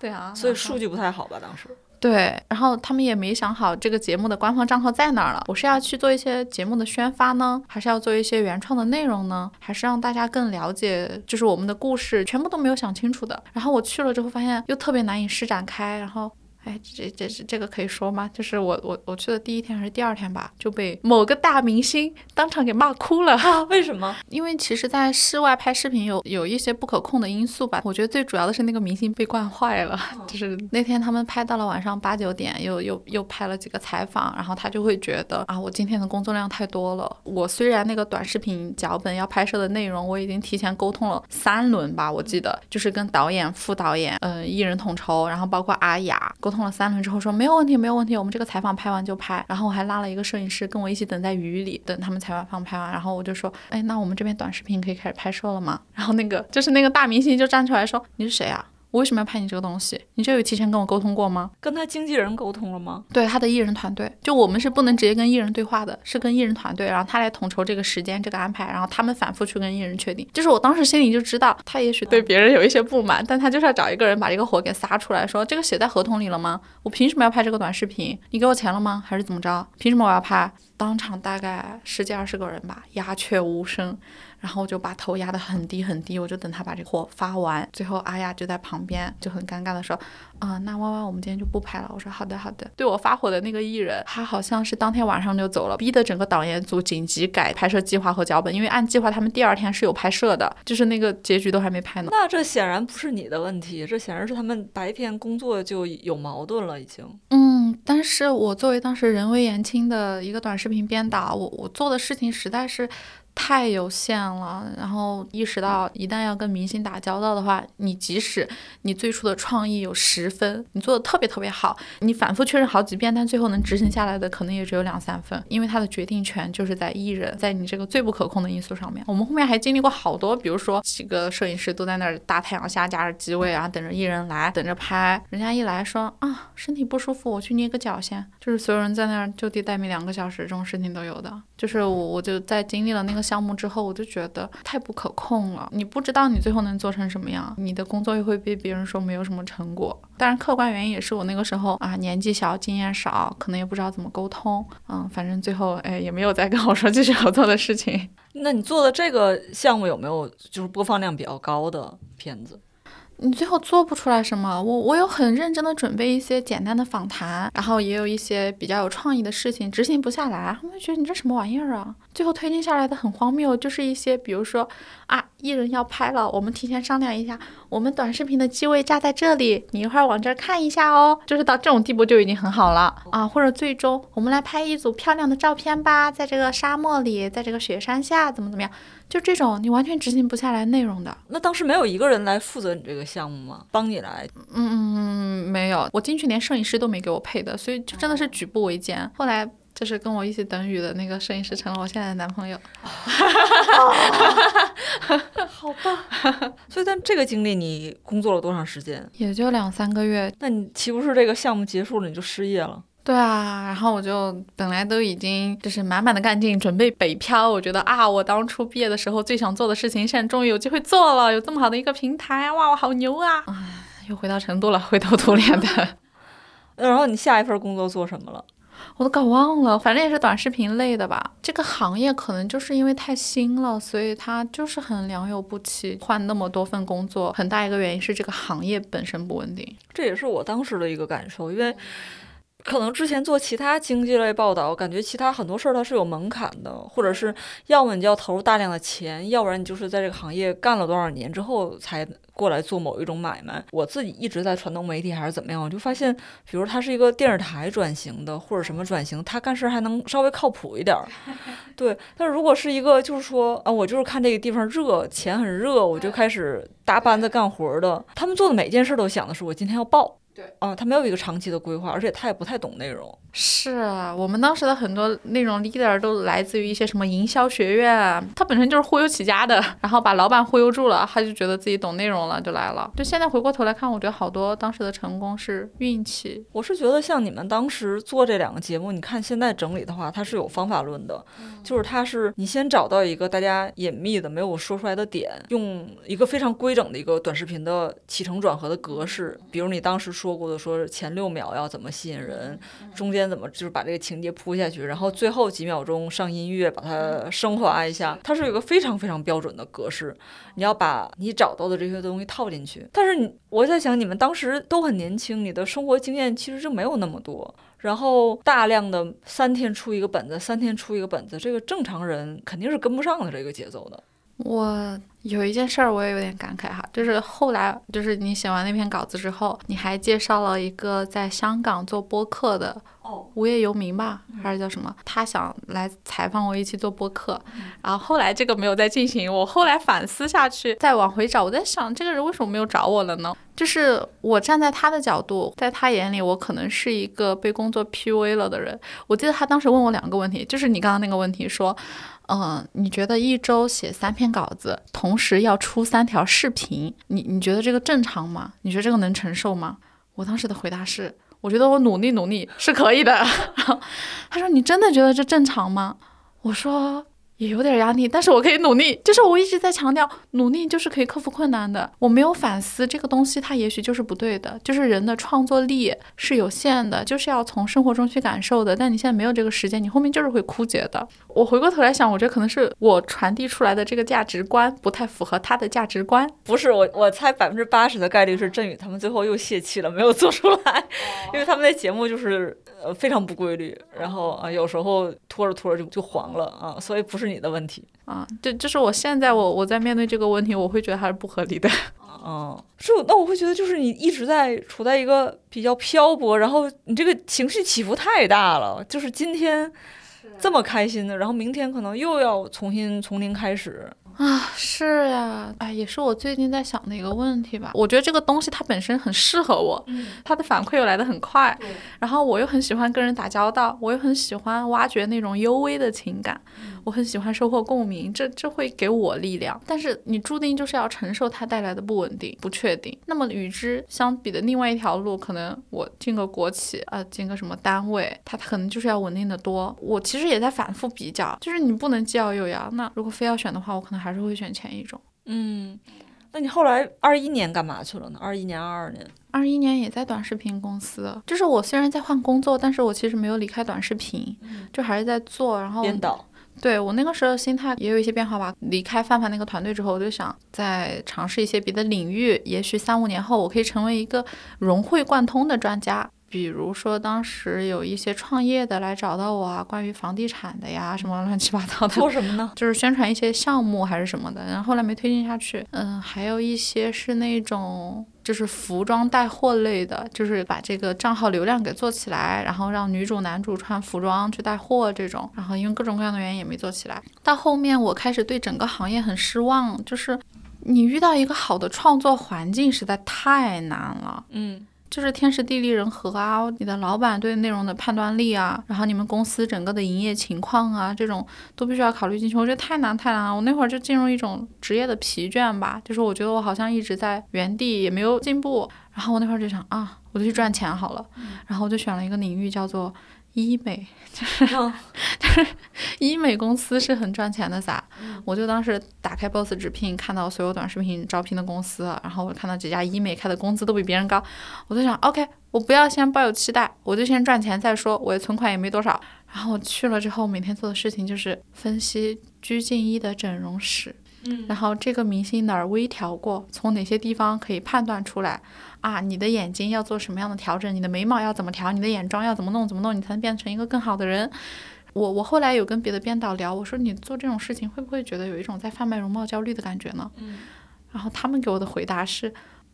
S2: 对啊，<laughs>
S1: 所以数据不太好吧？当时。
S2: 对，然后他们也没想好这个节目的官方账号在哪儿了。我是要去做一些节目的宣发呢，还是要做一些原创的内容呢？还是让大家更了解，就是我们的故事，全部都没有想清楚的。然后我去了之后，发现又特别难以施展开，然后。哎，这这这这个可以说吗？就是我我我去的第一天还是第二天吧，就被某个大明星当场给骂哭了。
S1: 为什么？<laughs>
S2: 因为其实，在室外拍视频有有一些不可控的因素吧。我觉得最主要的是那个明星被惯坏了。就是那天他们拍到了晚上八九点，又又又拍了几个采访，然后他就会觉得啊，我今天的工作量太多了。我虽然那个短视频脚本要拍摄的内容，我已经提前沟通了三轮吧，我记得就是跟导演、副导演、嗯艺人统筹，然后包括阿雅沟。通了三轮之后说没有问题没有问题，我们这个采访拍完就拍。然后我还拉了一个摄影师跟我一起等在雨里，等他们采访拍完。然后我就说，哎，那我们这边短视频可以开始拍摄了吗？然后那个就是那个大明星就站出来说，你是谁啊？我为什么要拍你这个东西？你这有提前跟我沟通过吗？
S1: 跟他经纪人沟通了吗？
S2: 对，他的艺人团队，就我们是不能直接跟艺人对话的，是跟艺人团队，然后他来统筹这个时间、这个安排，然后他们反复去跟艺人确定。就是我当时心里就知道，他也许对别人有一些不满，但他就是要找一个人把这个火给撒出来，说这个写在合同里了吗？我凭什么要拍这个短视频？你给我钱了吗？还是怎么着？凭什么我要拍？当场大概十几二十个人吧，鸦雀无声。然后我就把头压得很低很低，我就等他把这货发完。最后阿雅就在旁旁边就很尴尬的说，啊、那弯弯我们今天就不拍了。我说好的好的。对我发火的那个艺人，他好像是当天晚上就走了，逼得整个导演组紧急改拍摄计划和脚本，因为按计划他们第二天是有拍摄的，就是那个结局都还没拍呢。
S1: 那这显然不是你的问题，这显然是他们白天工作就有矛盾了，已经。
S2: 嗯，但是我作为当时人微言轻的一个短视频编导，我我做的事情实在是太有限了，然后意识到一旦要跟明星打交道的话，你即使你最初的创意有十分，你做的特别特别好，你反复确认好几遍，但最后能执行下来的可能也只有两三分，因为他的决定权就是在艺人，在你这个最不可控的因素上面。我们后面还经历过好多，比如说几个摄影师都在那儿大太阳下架着机位然后，等着艺人来，等着拍，人家一来说啊身体不舒服，我去捏个脚先，就是所有人在那儿就地待命两个小时，这种事情都有的。就是我我就在经历了那个项目之后，我就觉得太不可控了，你不知道你最后能做成什么样，你的工作又会被别人说没有什么成果。当然，客观原因也是我那个时候啊年纪小，经验少，可能也不知道怎么沟通。嗯，反正最后哎也没有再跟我说继续合作的事情。<laughs>
S1: 那你做的这个项目有没有就是播放量比较高的片子？
S2: 你最后做不出来什么。我我有很认真的准备一些简单的访谈，然后也有一些比较有创意的事情，执行不下来，他们觉得你这什么玩意儿啊？最后推进下来的很荒谬，就是一些比如说啊，艺人要拍了，我们提前商量一下，我们短视频的机位架在这里，你一会儿往这儿看一下哦，就是到这种地步就已经很好了啊。或者最终我们来拍一组漂亮的照片吧，在这个沙漠里，在这个雪山下，怎么怎么样，就这种你完全执行不下来内容的。
S1: 那当时没有一个人来负责你这个项目吗？帮你来？
S2: 嗯，没有，我进去连摄影师都没给我配的，所以就真的是举步维艰。后来就是跟我一起等雨的那个摄影师成了我现在的男朋友。<laughs>
S1: 好吧。所以，但这个经历你工作了多长时间？
S2: 也就两三个月。
S1: 那你岂不是这个项目结束了你就失业了？
S2: 对啊，然后我就本来都已经就是满满的干劲，准备北漂。我觉得啊，我当初毕业的时候最想做的事情，现在终于有机会做了，有这么好的一个平台，哇，我好牛啊！唉，又回到成都了，灰头土脸的。<laughs> <laughs>
S1: 然后你下一份工作做什么了？
S2: 我都搞忘了，反正也是短视频类的吧。这个行业可能就是因为太新了，所以它就是很良莠不齐，换那么多份工作，很大一个原因是这个行业本身不稳定。
S1: 这也是我当时的一个感受，因为可能之前做其他经济类报道，感觉其他很多事儿它是有门槛的，或者是要么你就要投入大量的钱，要不然你就是在这个行业干了多少年之后才过来做某一种买卖。我自己一直在传统媒体还是怎么样，我就发现，比如它是一个电视台转型的，或者什么转型，它干事还能稍微靠谱一点儿。<laughs> 对，但是如果是一个就是说啊，我就是看这个地方热，钱很热，我就开始搭班子干活儿的，他们做的每件事都想的是我今天要报。
S2: 对，
S1: 哦，他没有一个长期的规划，而且他也不太懂内容。
S2: 是啊，我们当时的很多内容 leader 都来自于一些什么营销学院，啊他本身就是忽悠起家的，然后把老板忽悠住了，他就觉得自己懂内容了，就来了。就现在回过头来看，我觉得好多当时的成功是运气。
S1: 我是觉得像你们当时做这两个节目，你看现在整理的话，它是有方法论的，就是它是你先找到一个大家隐秘的没有说出来的点，用一个非常规整的一个短视频的起承转合的格式，比如你当时说过的，说前六秒要怎么吸引人，中间怎么就是把这个情节铺下去，然后最后几秒钟上音乐把它升华一下，它是有一个非常非常标准的格式，你要把你找到的这些东西套进去。但是你我在想，你们当时都很年轻，你的生活经验其实就没有那么多。然后大量的三天出一个本子，三天出一个本子，这个正常人肯定是跟不上的这个节奏的。
S2: 我有一件事儿，我也有点感慨哈，就是后来就是你写完那篇稿子之后，你还介绍了一个在香港做播客的
S1: 哦，
S2: 无业游民吧，还是叫什么？他想来采访我一起做播客，然后后来这个没有再进行。我后来反思下去，再往回找，我在想这个人为什么没有找我了呢？就是我站在他的角度，在他眼里，我可能是一个被工作 PUA 了的人。我记得他当时问我两个问题，就是你刚刚那个问题，说，嗯、你觉得一周写三篇稿子，同时要出三条视频，你你觉得这个正常吗？你觉得这个能承受吗？我当时的回答是，我觉得我努力努力是可以的。然 <laughs> 后他说：“你真的觉得这正常吗？”我说：“也有点压力，但是我可以努力。就是我一直在强调，努力就是可以克服困难的。我没有反思这个东西，它也许就是不对的。就是人的创作力是有限的，就是要从生活中去感受的。但你现在没有这个时间，你后面就是会枯竭的。我回过头来想，我觉得可能是我传递出来的这个价值观不太符合他的价值观。
S1: 不是我，我猜百分之八十的概率是振宇他们最后又泄气了，没有做出来，因为他们的节目就是呃非常不规律，然后啊有时候拖着拖着就就黄了啊，所以不是你的问题。
S2: 啊，这就是我现在我我在面对这个问题，我会觉得还是不合理的。
S1: 嗯，<laughs> 是，那我会觉得就是你一直在处在一个比较漂泊，然后你这个情绪起伏太大了，就是今天这么开心的，然后明天可能又要重新从零开始。
S2: 啊，是呀，哎，也是我最近在想的一个问题吧。我觉得这个东西它本身很适合我，它的反馈又来得很快，然后我又很喜欢跟人打交道，我又很喜欢挖掘那种幽微的情感，我很喜欢收获共鸣，这这会给我力量。但是你注定就是要承受它带来的不稳定、不确定。那么与之相比的另外一条路，可能我进个国企啊，进个什么单位，它可能就是要稳定的多。我其实也在反复比较，就是你不能既要又要。那如果非要选的话，我可能还是会选前一种。
S1: 嗯，那你后来二一年干嘛去了呢？二一年、二二年？
S2: 二一年也在短视频公司，就是我虽然在换工作，但是我其实没有离开短视频，就还是在做。然后
S1: 编导。
S2: 对我那个时候心态也有一些变化吧。离开范范那个团队之后，我就想再尝试一些别的领域，也许三五年后我可以成为一个融会贯通的专家。比如说，当时有一些创业的来找到我啊，关于房地产的呀，什么乱七八糟的。
S1: 做什么呢？
S2: 就是宣传一些项目还是什么的，然后后来没推进下去。嗯，还有一些是那种就是服装带货类的，就是把这个账号流量给做起来，然后让女主男主穿服装去带货这种。然后因为各种各样的原因也没做起来。到后面我开始对整个行业很失望，就是你遇到一个好的创作环境实在太难了。
S1: 嗯。
S2: 就是天时地利人和啊，你的老板对内容的判断力啊，然后你们公司整个的营业情况啊，这种都必须要考虑进去。我觉得太难太难了，我那会儿就进入一种职业的疲倦吧，就是我觉得我好像一直在原地也没有进步。然后我那会儿就想啊，我就去赚钱好了。然后我就选了一个领域叫做。医美就是，就是医美公司是很赚钱的噻。我就当时打开 Boss 直聘，看到所有短视频招聘的公司，然后我看到几家医美开的工资都比别人高，我就想，OK，我不要先抱有期待，我就先赚钱再说。我的存款也没多少。然后我去了之后，每天做的事情就是分析鞠婧祎的整容史。
S1: 嗯，
S2: 然后这个明星哪儿微调过，从哪些地方可以判断出来啊？你的眼睛要做什么样的调整？你的眉毛要怎么调？你的眼妆要怎么弄？怎么弄？你才能变成一个更好的人？我我后来有跟别的编导聊，我说你做这种事情会不会觉得有一种在贩卖容貌焦虑的感觉呢？
S1: 嗯，
S2: 然后他们给我的回答是，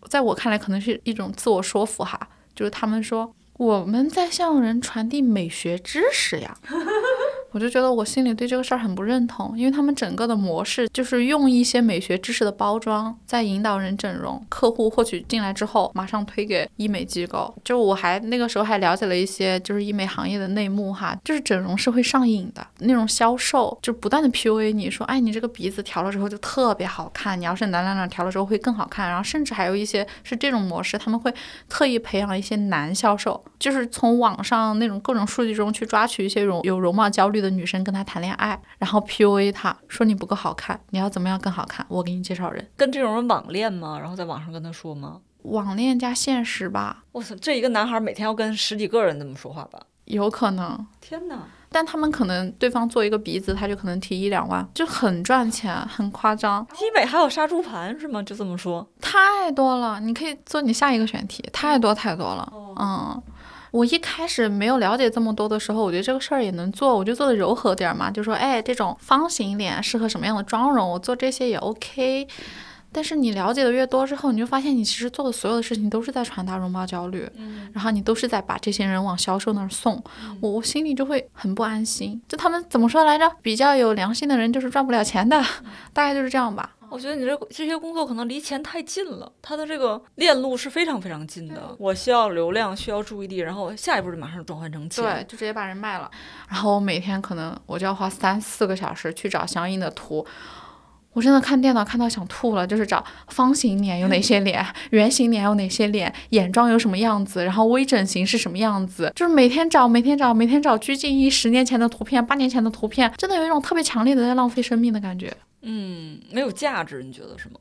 S2: 在我看来可能是一种自我说服哈，就是他们说我们在向人传递美学知识呀。我就觉得我心里对这个事儿很不认同，因为他们整个的模式就是用一些美学知识的包装，在引导人整容。客户获取进来之后，马上推给医美机构。就我还那个时候还了解了一些就是医美行业的内幕哈，就是整容是会上瘾的，那种销售就不断的 PUA 你说，哎，你这个鼻子调了之后就特别好看，你要是哪哪哪调了之后会更好看。然后甚至还有一些是这种模式，他们会特意培养一些男销售，就是从网上那种各种数据中去抓取一些容有容貌焦虑。的女生跟他谈恋爱，然后 PUA 他说你不够好看，你要怎么样更好看？我给你介绍人，
S1: 跟这种人网恋吗？然后在网上跟他说吗？
S2: 网恋加现实吧。
S1: 我操，这一个男孩每天要跟十几个人这么说话吧？
S2: 有可能。
S1: 天哪！
S2: 但他们可能对方做一个鼻子，他就可能提一两万，就很赚钱，很夸张。
S1: 医美还有杀猪盘是吗？就这么说？
S2: 太多了，你可以做你下一个选题，太多太多了。嗯。我一开始没有了解这么多的时候，我觉得这个事儿也能做，我就做的柔和点儿嘛，就说，哎，这种方形脸适合什么样的妆容，我做这些也 OK。但是你了解的越多之后，你就发现你其实做的所有的事情都是在传达容貌焦虑，然后你都是在把这些人往销售那儿送，我我心里就会很不安心。就他们怎么说来着？比较有良心的人就是赚不了钱的，大概就是这样吧。
S1: 我觉得你这这些工作可能离钱太近了，它的这个链路是非常非常近的。我需要流量，需要注意力，然后下一步就马上转换成钱，
S2: 对，就直接把人卖了。然后我每天可能我就要花三四个小时去找相应的图，我真的看电脑看到想吐了，就是找方形脸有哪些脸，<laughs> 圆形脸有哪些脸，眼妆有什么样子，然后微整形是什么样子，就是每天找，每天找，每天找鞠婧祎十年前的图片，八年前的图片，真的有一种特别强烈的在浪费生命的感觉。
S1: 嗯，没有价值，你觉得是吗？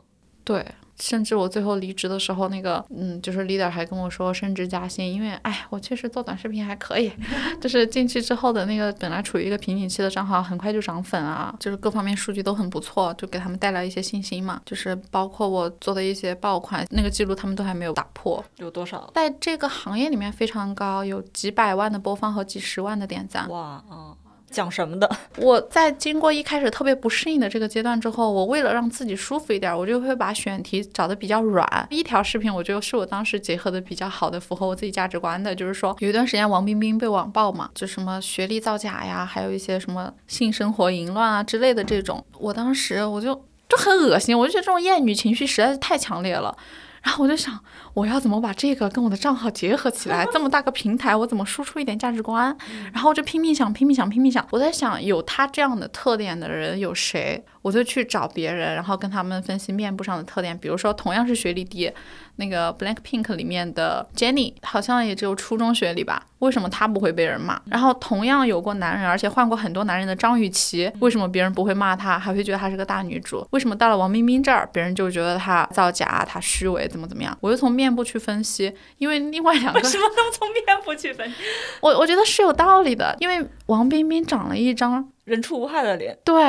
S2: 对，甚至我最后离职的时候，那个嗯，就是 leader 还跟我说升职加薪，因为哎，我确实做短视频还可以，<laughs> 就是进去之后的那个本来处于一个瓶颈期的账号，很快就涨粉啊，就是各方面数据都很不错，就给他们带来一些信心嘛。就是包括我做的一些爆款，那个记录他们都还没有打破，
S1: 有多少？
S2: 在这个行业里面非常高，有几百万的播放和几十万的点赞。
S1: 哇啊！讲什么的？<laughs>
S2: 我在经过一开始特别不适应的这个阶段之后，我为了让自己舒服一点，我就会把选题找的比较软。一条视频，我觉得是我当时结合的比较好的，符合我自己价值观的。就是说，有一段时间王冰冰被网暴嘛，就什么学历造假呀，还有一些什么性生活淫乱啊之类的这种，我当时我就就很恶心，我就觉得这种厌女情绪实在是太强烈了。然后我就想，我要怎么把这个跟我的账号结合起来？这么大个平台，我怎么输出一点价值观？然后我就拼命想，拼命想，拼命想。我在想，有他这样的特点的人有谁？我就去找别人，然后跟他们分析面部上的特点。比如说，同样是学历低，那个 Black Pink 里面的 Jennie 好像也只有初中学历吧？为什么她不会被人骂？然后同样有过男人，而且换过很多男人的张雨绮，为什么别人不会骂她，还会觉得她是个大女主？为什么到了王冰冰这儿，别人就觉得她造假、她虚伪，怎么怎么样？我就从面部去分析，因为另外两个 <laughs>
S1: 为什么都从面部去分析？<laughs>
S2: 我我觉得是有道理的，因为王冰冰长了一张
S1: 人畜无害的脸，
S2: 对，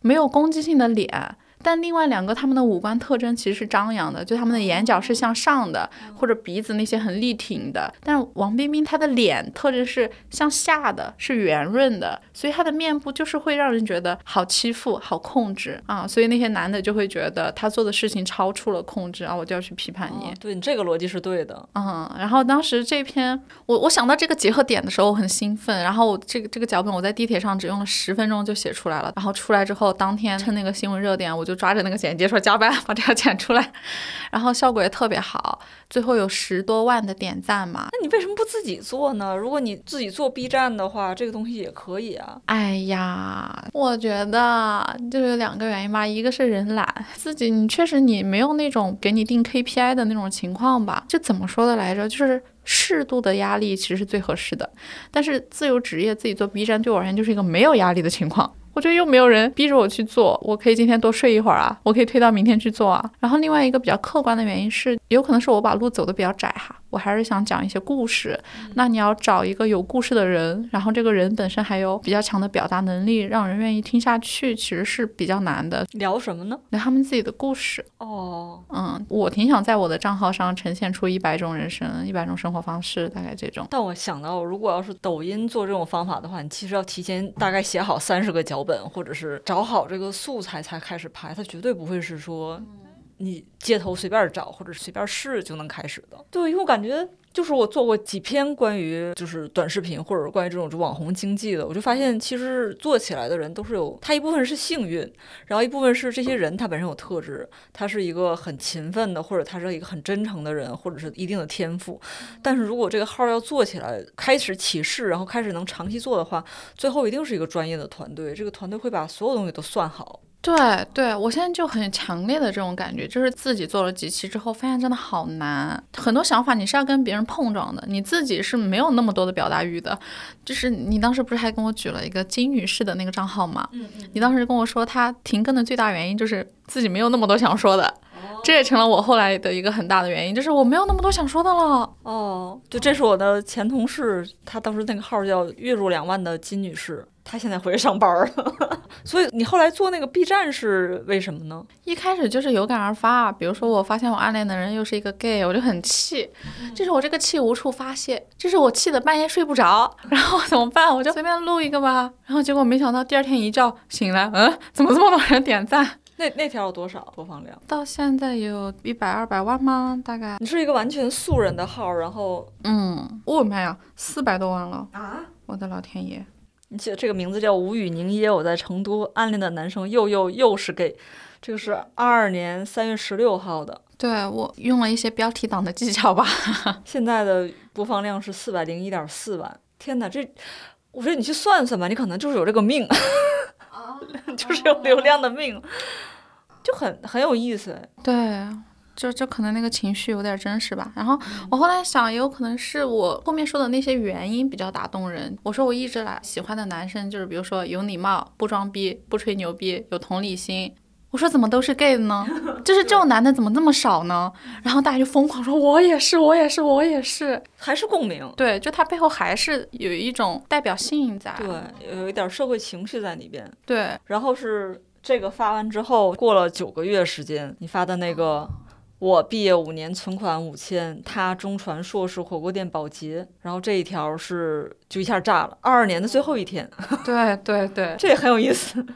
S2: 没有攻击性的脸。但另外两个他们的五官特征其实是张扬的，就他们的眼角是向上的，或者鼻子那些很立挺的。但是王冰冰她的脸特征是向下的，是圆润的，所以他的面部就是会让人觉得好欺负、好控制啊。所以那些男的就会觉得他做的事情超出了控制啊，我就要去批判你。
S1: 哦对你这个逻辑是对的。
S2: 嗯，然后当时这篇我我想到这个结合点的时候，我很兴奋。然后我这个这个脚本我在地铁上只用了十分钟就写出来了。然后出来之后，当天趁那个新闻热点，我就抓着那个剪辑说加班把这个剪出来，然后效果也特别好，最后有十多万的点赞嘛。
S1: 那你为什么不自己做呢？如果你自己做 B 站的话，这个东西也可以啊。
S2: 哎呀，我觉得就有两个原因吧，一个是人懒，<laughs> 自己你确实你没有那种给你定 KPI 的那种情况吧。就怎么说的来着？就是适度的压力其实是最合适的，但是自由职业自己做 B 站对我而言就是一个没有压力的情况。<laughs> 我觉得又没有人逼着我去做，我可以今天多睡一会儿啊，我可以推到明天去做啊。然后另外一个比较客观的原因是，有可能是我把路走的比较窄哈，我还是想讲一些故事。那你要找一个有故事的人，然后这个人本身还有比较强的表达能力，让人愿意听下去，其实是比较难的。
S1: 聊什么呢？
S2: 聊他们自己的故事。
S1: 哦，
S2: 嗯，我挺想在我的账号上呈现出一百种人生、一百种生活方式，大概这种。
S1: 但我想到，如果要是抖音做这种方法的话，你其实要提前大概写好三十个脚本，或者是找好这个素材才开始拍，它绝对不会是说你街头随便找或者随便试就能开始的。对，因为我感觉就是我做过几篇关于就是短视频或者关于这种网红经济的，我就发现其实做起来的人都是有，他一部分是幸运，然后一部分是这些人他本身有特质，他是一个很勤奋的，或者他是一个很真诚的人，或者是一定的天赋。但是如果这个号要做起来，开始起势，然后开始能长期做的话，最后一定是一个专业的团队，这个团队会把所有东西都算好。
S2: 对对，我现在就很强烈的这种感觉，就是自己做了几期之后，发现真的好难。很多想法你是要跟别人碰撞的，你自己是没有那么多的表达欲的。就是你当时不是还跟我举了一个金女士的那个账号吗？嗯嗯。你当时跟我说，她停更的最大原因就是自己没有那么多想说的。这也成了我后来的一个很大的原因，就是我没有那么多想说的了。
S1: 哦，就，这是我的前同事，他当时那个号叫月入两万的金女士，她现在回去上班了。<laughs> 所以你后来做那个 B 站是为什么呢？
S2: 一开始就是有感而发，比如说我发现我暗恋的人又是一个 gay，我就很气，就是我这个气无处发泄，就是我气的半夜睡不着，<laughs> 然后怎么办？我就随便录一个吧，然后结果没想到第二天一觉醒来，嗯，怎么这么多人点赞？
S1: 那那条有多少播放量？
S2: 到现在有一百二百万吗？大概。
S1: 你是一个完全素人的号，然后
S2: 嗯，我妈呀，四百多万了啊！我的老天爷！
S1: 你写这个名字叫无语凝噎，我在成都暗恋的男生又又又是 gay，这个是二二年三月十六号的。
S2: 对我用了一些标题党的技巧吧。<laughs>
S1: 现在的播放量是四百零一点四万。天哪，这我觉得你去算算吧，你可能就是有这个命，<laughs> 就是有流量的命。就很很有意思。
S2: 对，就就可能那个情绪有点真实吧。然后我后来想，也有可能是我后面说的那些原因比较打动人。我说我一直来喜欢的男生，就是比如说有礼貌、不装逼、不吹牛逼、有同理心。我说怎么都是 gay 呢？就是这种男的怎么那么少呢？然后大家就疯狂说，我也是，我也是，我也是。
S1: 还是共鸣，
S2: 对，就他背后还是有一种代表性在。
S1: 对，有一点社会情绪在里边。
S2: 对，
S1: 然后是这个发完之后，过了九个月时间，你发的那个，我毕业五年存款五千，他中传硕士火锅店保洁，然后这一条是就一下炸了，二二年的最后一天，<laughs>
S2: 对对对，
S1: 这也很有意思。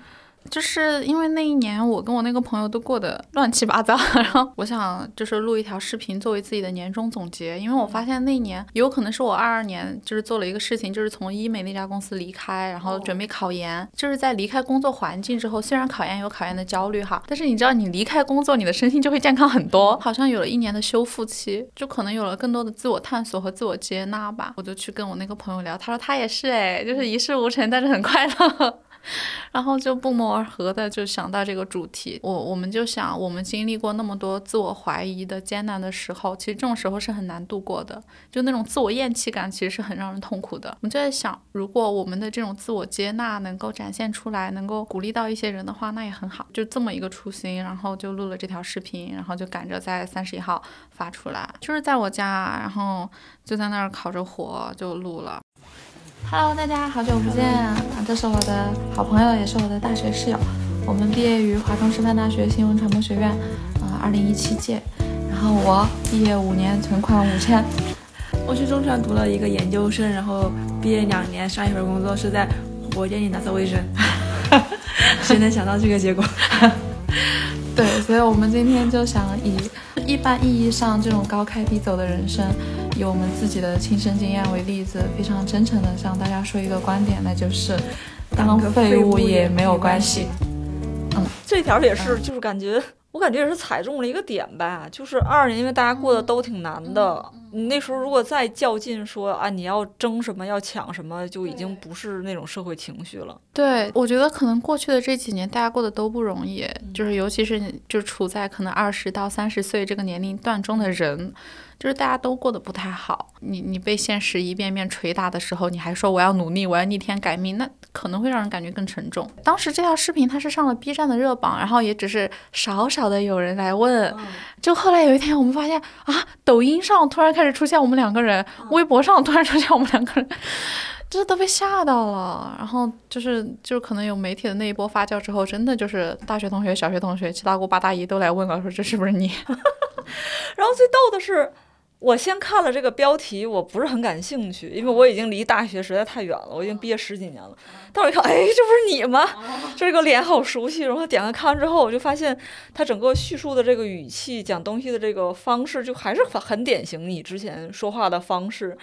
S2: 就是因为那一年我跟我那个朋友都过得乱七八糟，<laughs> 然后我想就是录一条视频作为自己的年终总结，因为我发现那一年有可能是我二二年就是做了一个事情，就是从医美那家公司离开，然后准备考研，就是在离开工作环境之后，虽然考研有考研的焦虑哈，但是你知道你离开工作，你的身心就会健康很多，好像有了一年的修复期，就可能有了更多的自我探索和自我接纳吧。我就去跟我那个朋友聊，他说他也是哎，就是一事无成，但是很快乐。然后就不谋而合的就想到这个主题，我我们就想，我们经历过那么多自我怀疑的艰难的时候，其实这种时候是很难度过的，就那种自我厌弃感，其实是很让人痛苦的。我们就在想，如果我们的这种自我接纳能够展现出来，能够鼓励到一些人的话，那也很好。就这么一个初心，然后就录了这条视频，然后就赶着在三十一号发出来，就是在我家，然后就在那儿烤着火就录了。Hello，大家好久不见啊！这是我的好朋友，也是我的大学室友。我们毕业于华中师范大学新闻传播学院，啊，二零一七届。然后我毕业五年，存款五千。
S8: 我去中传读了一个研究生，然后毕业两年，上一份工作是在火锅店里打扫卫生。<laughs> 谁能想到这个结果？
S2: 对，所以我们今天就想以一般意义上这种高开低走的人生。以我们自己的亲身经验为例子，非常真诚的向大家说一个观点，那就是当废物也没有关系。
S1: 嗯，这条也是，就是感觉我感觉也是踩中了一个点吧。就是二二年，因为大家过得都挺难的，你那时候如果再较劲说啊，你要争什么，要抢什么，就已经不是那种社会情绪了。
S2: 对，我觉得可能过去的这几年，大家过得都不容易，就是尤其是就处在可能二十到三十岁这个年龄段中的人。就是大家都过得不太好，你你被现实一遍遍捶打的时候，你还说我要努力，我要逆天改命，那可能会让人感觉更沉重。当时这条视频它是上了 B 站的热榜，然后也只是少少的有人来问。就后来有一天我们发现啊，抖音上突然开始出现我们两个人，微博上突然出现我们两个人，<laughs> 就是都被吓到了。然后就是就可能有媒体的那一波发酵之后，真的就是大学同学、小学同学、七大姑八大姨都来问了，说这是不是你？<laughs>
S1: 然后最逗的是。我先看了这个标题，我不是很感兴趣，因为我已经离大学实在太远了，我已经毕业十几年了。但我一看，哎，这不是你吗？这个脸好熟悉。然后点开看完之后，我就发现他整个叙述的这个语气、讲东西的这个方式，就还是很很典型你之前说话的方式。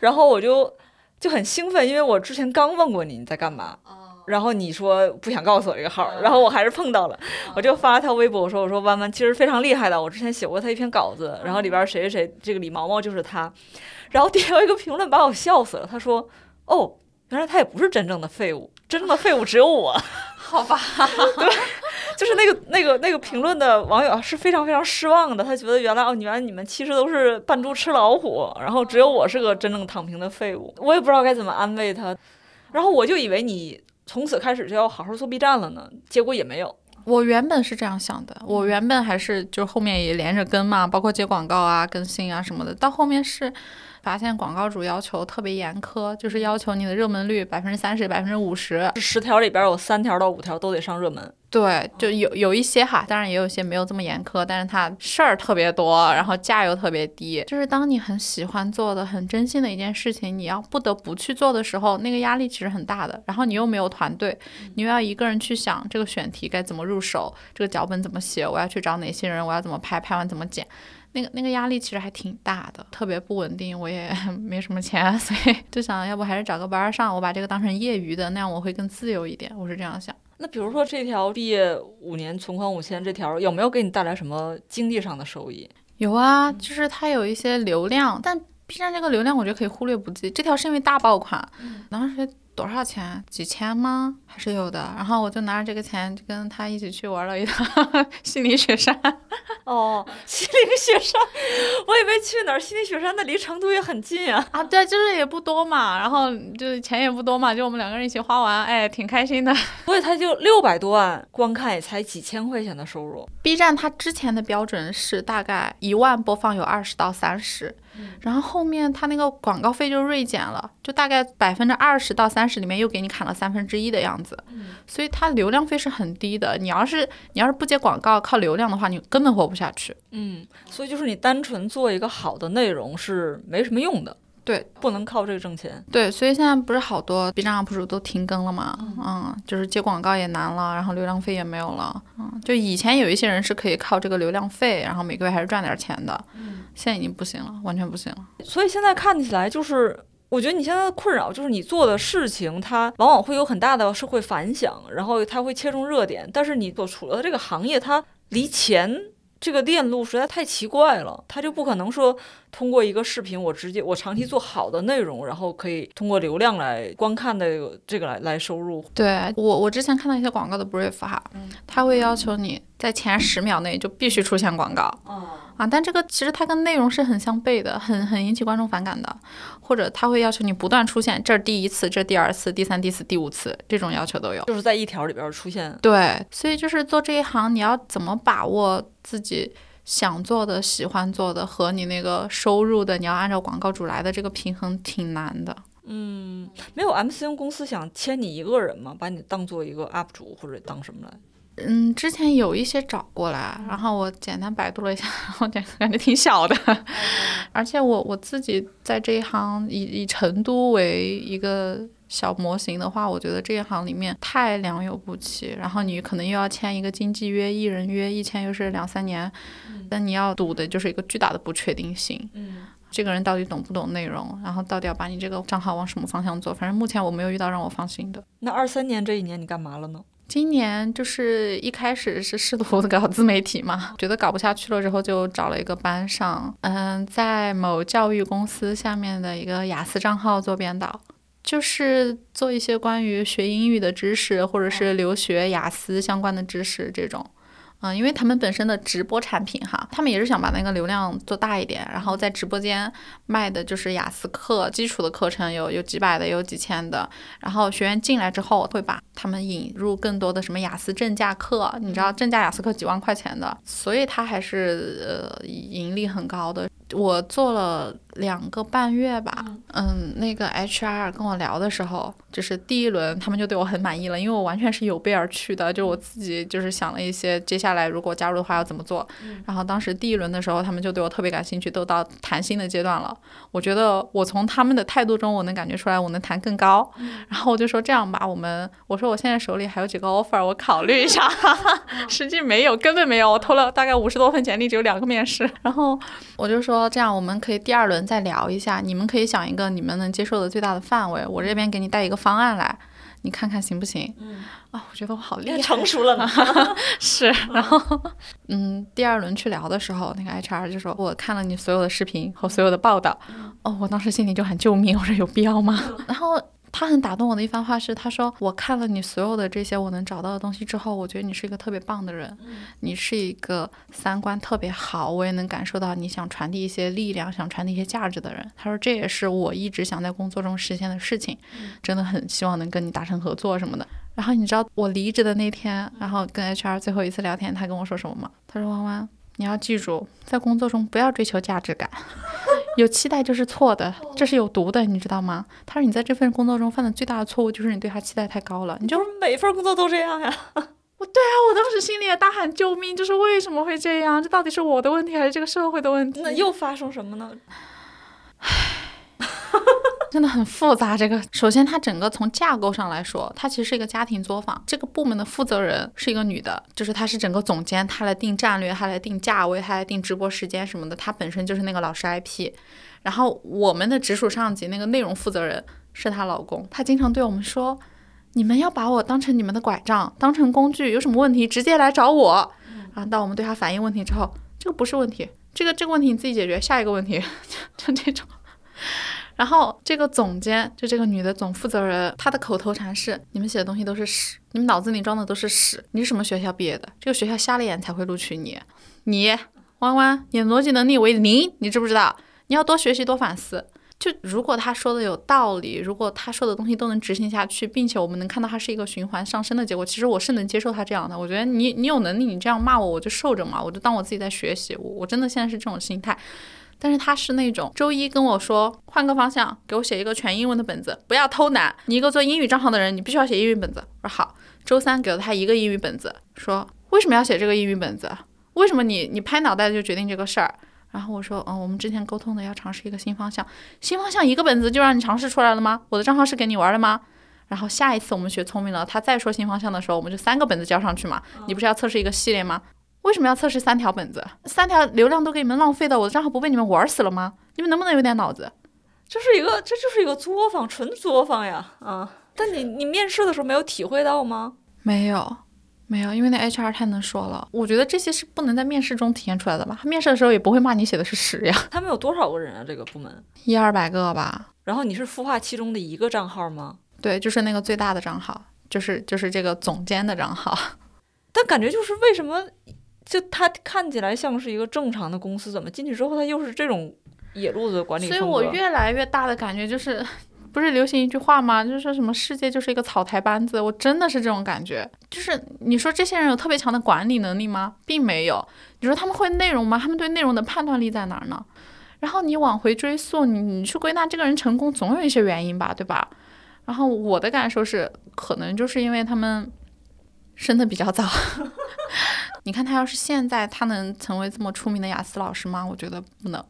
S1: 然后我就就很兴奋，因为我之前刚问过你你在干嘛。然后你说不想告诉我这个号，然后我还是碰到了，我就发了条微博，我说我说弯弯其实非常厉害的，我之前写过他一篇稿子，然后里边谁谁谁这个李毛毛就是他，然后底下有一个评论把我笑死了，他说哦，原来他也不是真正的废物，真正的废物只有我，<laughs>
S2: 好吧，
S1: 对，就是那个那个那个评论的网友是非常非常失望的，他觉得原来哦，原来你们其实都是扮猪吃老虎，然后只有我是个真正躺平的废物，我也不知道该怎么安慰他，然后我就以为你。从此开始就要好好做 B 站了呢，结果也没有。
S2: 我原本是这样想的，我原本还是就后面也连着跟嘛，包括接广告啊、更新啊什么的。到后面是发现广告主要求特别严苛，就是要求你的热门率百分之三十、百分之五十，
S1: 十条里边有三条到五条都得上热门。
S2: 对，就有有一些哈，当然也有些没有这么严苛，但是它事儿特别多，然后价又特别低。就是当你很喜欢做的、很真心的一件事情，你要不得不去做的时候，那个压力其实很大的。然后你又没有团队，你又要一个人去想这个选题该怎么入手，这个脚本怎么写，我要去找哪些人，我要怎么拍，拍完怎么剪，那个那个压力其实还挺大的，特别不稳定。我也 <laughs> 没什么钱，<laughs> 所以就想要不还是找个班上，我把这个当成业余的，那样我会更自由一点。我是这样想。
S1: 那比如说这条毕业五年存款五千这条有没有给你带来什么经济上的收益？
S2: 有啊，就是它有一些流量，但 B 站这个流量我觉得可以忽略不计。这条是因为大爆款，当时多少钱？几千吗？还是有的。然后我就拿着这个钱，就跟他一起去玩了一趟 <laughs> 西岭雪山。
S1: 哦，西岭雪山，我以为去哪儿？西岭雪山那离成都也很近啊。
S2: 啊，对，就是也不多嘛，然后就是钱也不多嘛，就我们两个人一起花完，哎，挺开心的。
S1: 所以他就六百多万观看，也才几千块钱的收入。
S2: B 站它之前的标准是大概一万播放有二十到三十，然后后面它那个广告费就锐减了，就大概百分之二十到三十里面又给你砍了三分之一的样子，所以它流量费是很低的。你要是你要是不接广告，靠流量的话，你根本活不下去。
S1: 嗯，所以就是你单纯做一个好的内容是没什么用的。
S2: 对，
S1: 不能靠这个挣钱。
S2: 对，所以现在不是好多 B 站 UP 主都停更了嘛？嗯，就是接广告也难了，然后流量费也没有了。嗯，就以前有一些人是可以靠这个流量费，然后每个月还是赚点钱的。嗯，现在已经不行了，完全不行了。
S1: 所以现在看起来就是。我觉得你现在的困扰就是你做的事情，它往往会有很大的社会反响，然后它会切中热点。但是你所处的这个行业，它离钱这个链路实在太奇怪了，它就不可能说通过一个视频，我直接我长期做好的内容，然后可以通过流量来观看的这个来来收入。
S2: 对我，我之前看到一些广告的 brief 哈，他会要求你在前十秒内就必须出现广告。啊，但这个其实它跟内容是很相悖的，很很引起观众反感的，或者他会要求你不断出现，这是第一次，这第二次，第三、第四、第五次，这种要求都有，
S1: 就是在一条里边出现。
S2: 对，所以就是做这一行，你要怎么把握自己想做的、喜欢做的和你那个收入的，你要按照广告主来的这个平衡挺难的。
S1: 嗯，没有 MCN 公司想签你一个人吗？把你当做一个 UP 主或者当什么来？
S2: 嗯，之前有一些找过来，然后我简单百度了一下，我感感觉挺小的，<laughs> 而且我我自己在这一行以以成都为一个小模型的话，我觉得这一行里面太良莠不齐，然后你可能又要签一个经纪约、艺人约，一签又是两三年，但你要赌的就是一个巨大的不确定性。
S1: 嗯，
S2: 这个人到底懂不懂内容，然后到底要把你这个账号往什么方向做？反正目前我没有遇到让我放心的。
S1: 那二三年这一年你干嘛了呢？
S2: 今年就是一开始是试图搞自媒体嘛，觉得搞不下去了之后，就找了一个班上，嗯，在某教育公司下面的一个雅思账号做编导，就是做一些关于学英语的知识，或者是留学雅思相关的知识这种。嗯，因为他们本身的直播产品哈，他们也是想把那个流量做大一点，然后在直播间卖的就是雅思课基础的课程，有有几百的，有几千的。然后学员进来之后，会把他们引入更多的什么雅思正价课，你知道正价雅思课几万块钱的，所以他还是呃盈利很高的。我做了两个半月吧，嗯，那个 HR 跟我聊的时候，就是第一轮他们就对我很满意了，因为我完全是有备而去的，就我自己就是想了一些接下来如果加入的话要怎么做，然后当时第一轮的时候，他们就对我特别感兴趣，都到谈心的阶段了。我觉得我从他们的态度中，我能感觉出来我能谈更高，然后我就说这样吧，我们我说我现在手里还有几个 offer，我考虑一下，<laughs> <laughs> 实际没有，根本没有，我投了大概五十多份简历，只有两个面试，然后我就说这样我们可以第二轮再聊一下，你们可以想一个你们能接受的最大的范围，我这边给你带一个方案来。你看看行不行？嗯，啊，我觉得我好厉害，
S1: 成熟了呢。<laughs> <laughs>
S2: 是，然后，嗯，第二轮去聊的时候，那个 HR 就说：“我看了你所有的视频和所有的报道。”哦，我当时心里就喊救命，我说有必要吗？然后。他很打动我的一番话是，他说：“我看了你所有的这些我能找到的东西之后，我觉得你是一个特别棒的人，你是一个三观特别好，我也能感受到你想传递一些力量，想传递一些价值的人。”他说：“这也是我一直想在工作中实现的事情，真的很希望能跟你达成合作什么的。”然后你知道我离职的那天，然后跟 HR 最后一次聊天，他跟我说什么吗？他说：“弯弯，你要记住，在工作中不要追求价值感。<laughs> ”有期待就是错的，这是有毒的，你知道吗？他说你在这份工作中犯的最大的错误就是你对他期待太高了，你就
S1: 每份工作都这样呀。<laughs>
S2: 我对啊，我当时心里也大喊救命，就是为什么会这样？这到底是我的问题还是这个社会的问题？
S1: 那又发生什么呢？<sighs> <laughs>
S2: 真的很复杂。这个首先，它整个从架构上来说，它其实是一个家庭作坊。这个部门的负责人是一个女的，就是她是整个总监，她来定战略，她来定价位，她来定直播时间什么的。她本身就是那个老师 IP。然后我们的直属上级那个内容负责人是她老公，他经常对我们说：“你们要把我当成你们的拐杖，当成工具，有什么问题直接来找我。”然后当我们对他反映问题之后，这个不是问题，这个这个问题你自己解决，下一个问题 <laughs> 就就这种。然后这个总监就这个女的总负责人，她的口头禅是：你们写的东西都是屎，你们脑子里装的都是屎。你是什么学校毕业的？这个学校瞎了眼才会录取你。你弯弯，你的逻辑能力为零，你知不知道？你要多学习，多反思。就如果他说的有道理，如果他说的东西都能执行下去，并且我们能看到它是一个循环上升的结果，其实我是能接受他这样的。我觉得你你有能力，你这样骂我，我就受着嘛，我就当我自己在学习。我我真的现在是这种心态。但是他是那种周一跟我说换个方向，给我写一个全英文的本子，不要偷懒。你一个做英语账号的人，你必须要写英语本子。我说好。周三给了他一个英语本子，说为什么要写这个英语本子？为什么你你拍脑袋就决定这个事儿？然后我说，嗯，我们之前沟通的要尝试一个新方向，新方向一个本子就让你尝试出来了吗？我的账号是给你玩的吗？然后下一次我们学聪明了，他再说新方向的时候，我们就三个本子交上去嘛。你不是要测试一个系列吗？为什么要测试三条本子？三条流量都给你们浪费的，我的账号不被你们玩死了吗？你们能不能有点脑子？
S1: 这是一个，这就是一个作坊，纯作坊呀！啊，但你你面试的时候没有体会到吗？
S2: 没有。没有，因为那 HR 太能说了。我觉得这些是不能在面试中体现出来的吧？他面试的时候也不会骂你写的是屎呀。
S1: 他们有多少个人啊？这个部门
S2: 一二百个吧。
S1: 然后你是孵化其中的一个账号吗？
S2: 对，就是那个最大的账号，就是就是这个总监的账号。
S1: 但感觉就是为什么，就他看起来像是一个正常的公司，怎么进去之后他又是这种野路子的管理？
S2: 所以我越来越大的感觉就是。<laughs> 不是流行一句话吗？就是说什么世界就是一个草台班子，我真的是这种感觉。就是你说这些人有特别强的管理能力吗？并没有。你说他们会内容吗？他们对内容的判断力在哪儿呢？然后你往回追溯，你你去归纳这个人成功，总有一些原因吧，对吧？然后我的感受是，可能就是因为他们生的比较早。<laughs> 你看他要是现在，他能成为这么出名的雅思老师吗？我觉得不能。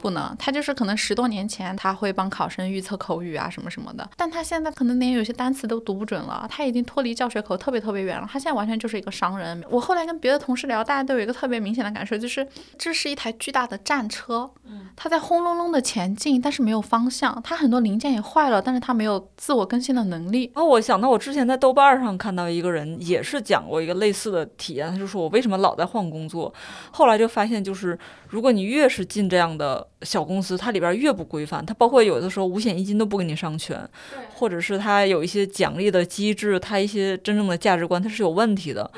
S2: 不能，他就是可能十多年前他会帮考生预测口语啊什么什么的，但他现在可能连有些单词都读不准了，他已经脱离教学口特别特别远了，他现在完全就是一个商人。我后来跟别的同事聊，大家都有一个特别明显的感受，就是这是一台巨大的战车，它在轰隆隆的前进，但是没有方向，它很多零件也坏了，但是它没有自我更新的能力。
S1: 哦，我想到我之前在豆瓣上看到一个人也是讲过一个类似的体验，他就说我为什么老在换工作，后来就发现就是如果你越是进这样的。小公司它里边越不规范，它包括有的时候五险一金都不给你上全，或者是它有一些奖励的机制，它一些真正的价值观它是有问题的。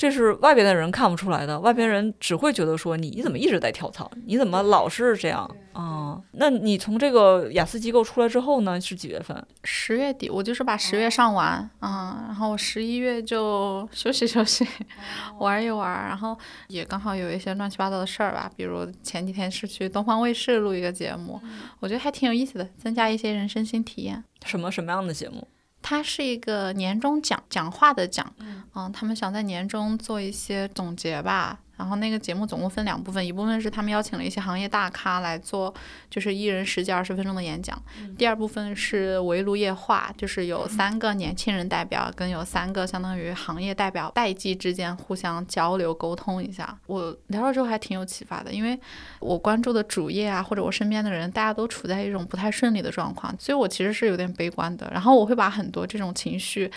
S1: 这是外边的人看不出来的，外边人只会觉得说你怎么一直在跳槽，你怎么老是这样啊？那你从这个雅思机构出来之后呢？是几月份？
S2: 十月底，我就是把十月上完啊，然后十一月就 <laughs> 休息休息，玩一玩，然后也刚好有一些乱七八糟的事儿吧，比如前几天是去东方卫视录一个节目，我觉得还挺有意思的，增加一些人生新体验。
S1: 什么什么样的节目？
S2: 它是一个年终讲讲话的讲，嗯，他们想在年终做一些总结吧。然后那个节目总共分两部分，一部分是他们邀请了一些行业大咖来做，就是一人十几二十分钟的演讲；第二部分是围炉夜话，就是有三个年轻人代表跟有三个相当于行业代表代际之间互相交流沟通一下。我聊了之后还挺有启发的，因为我关注的主业啊，或者我身边的人，大家都处在一种不太顺利的状况，所以我其实是有点悲观的。然后我会把很多这种情绪。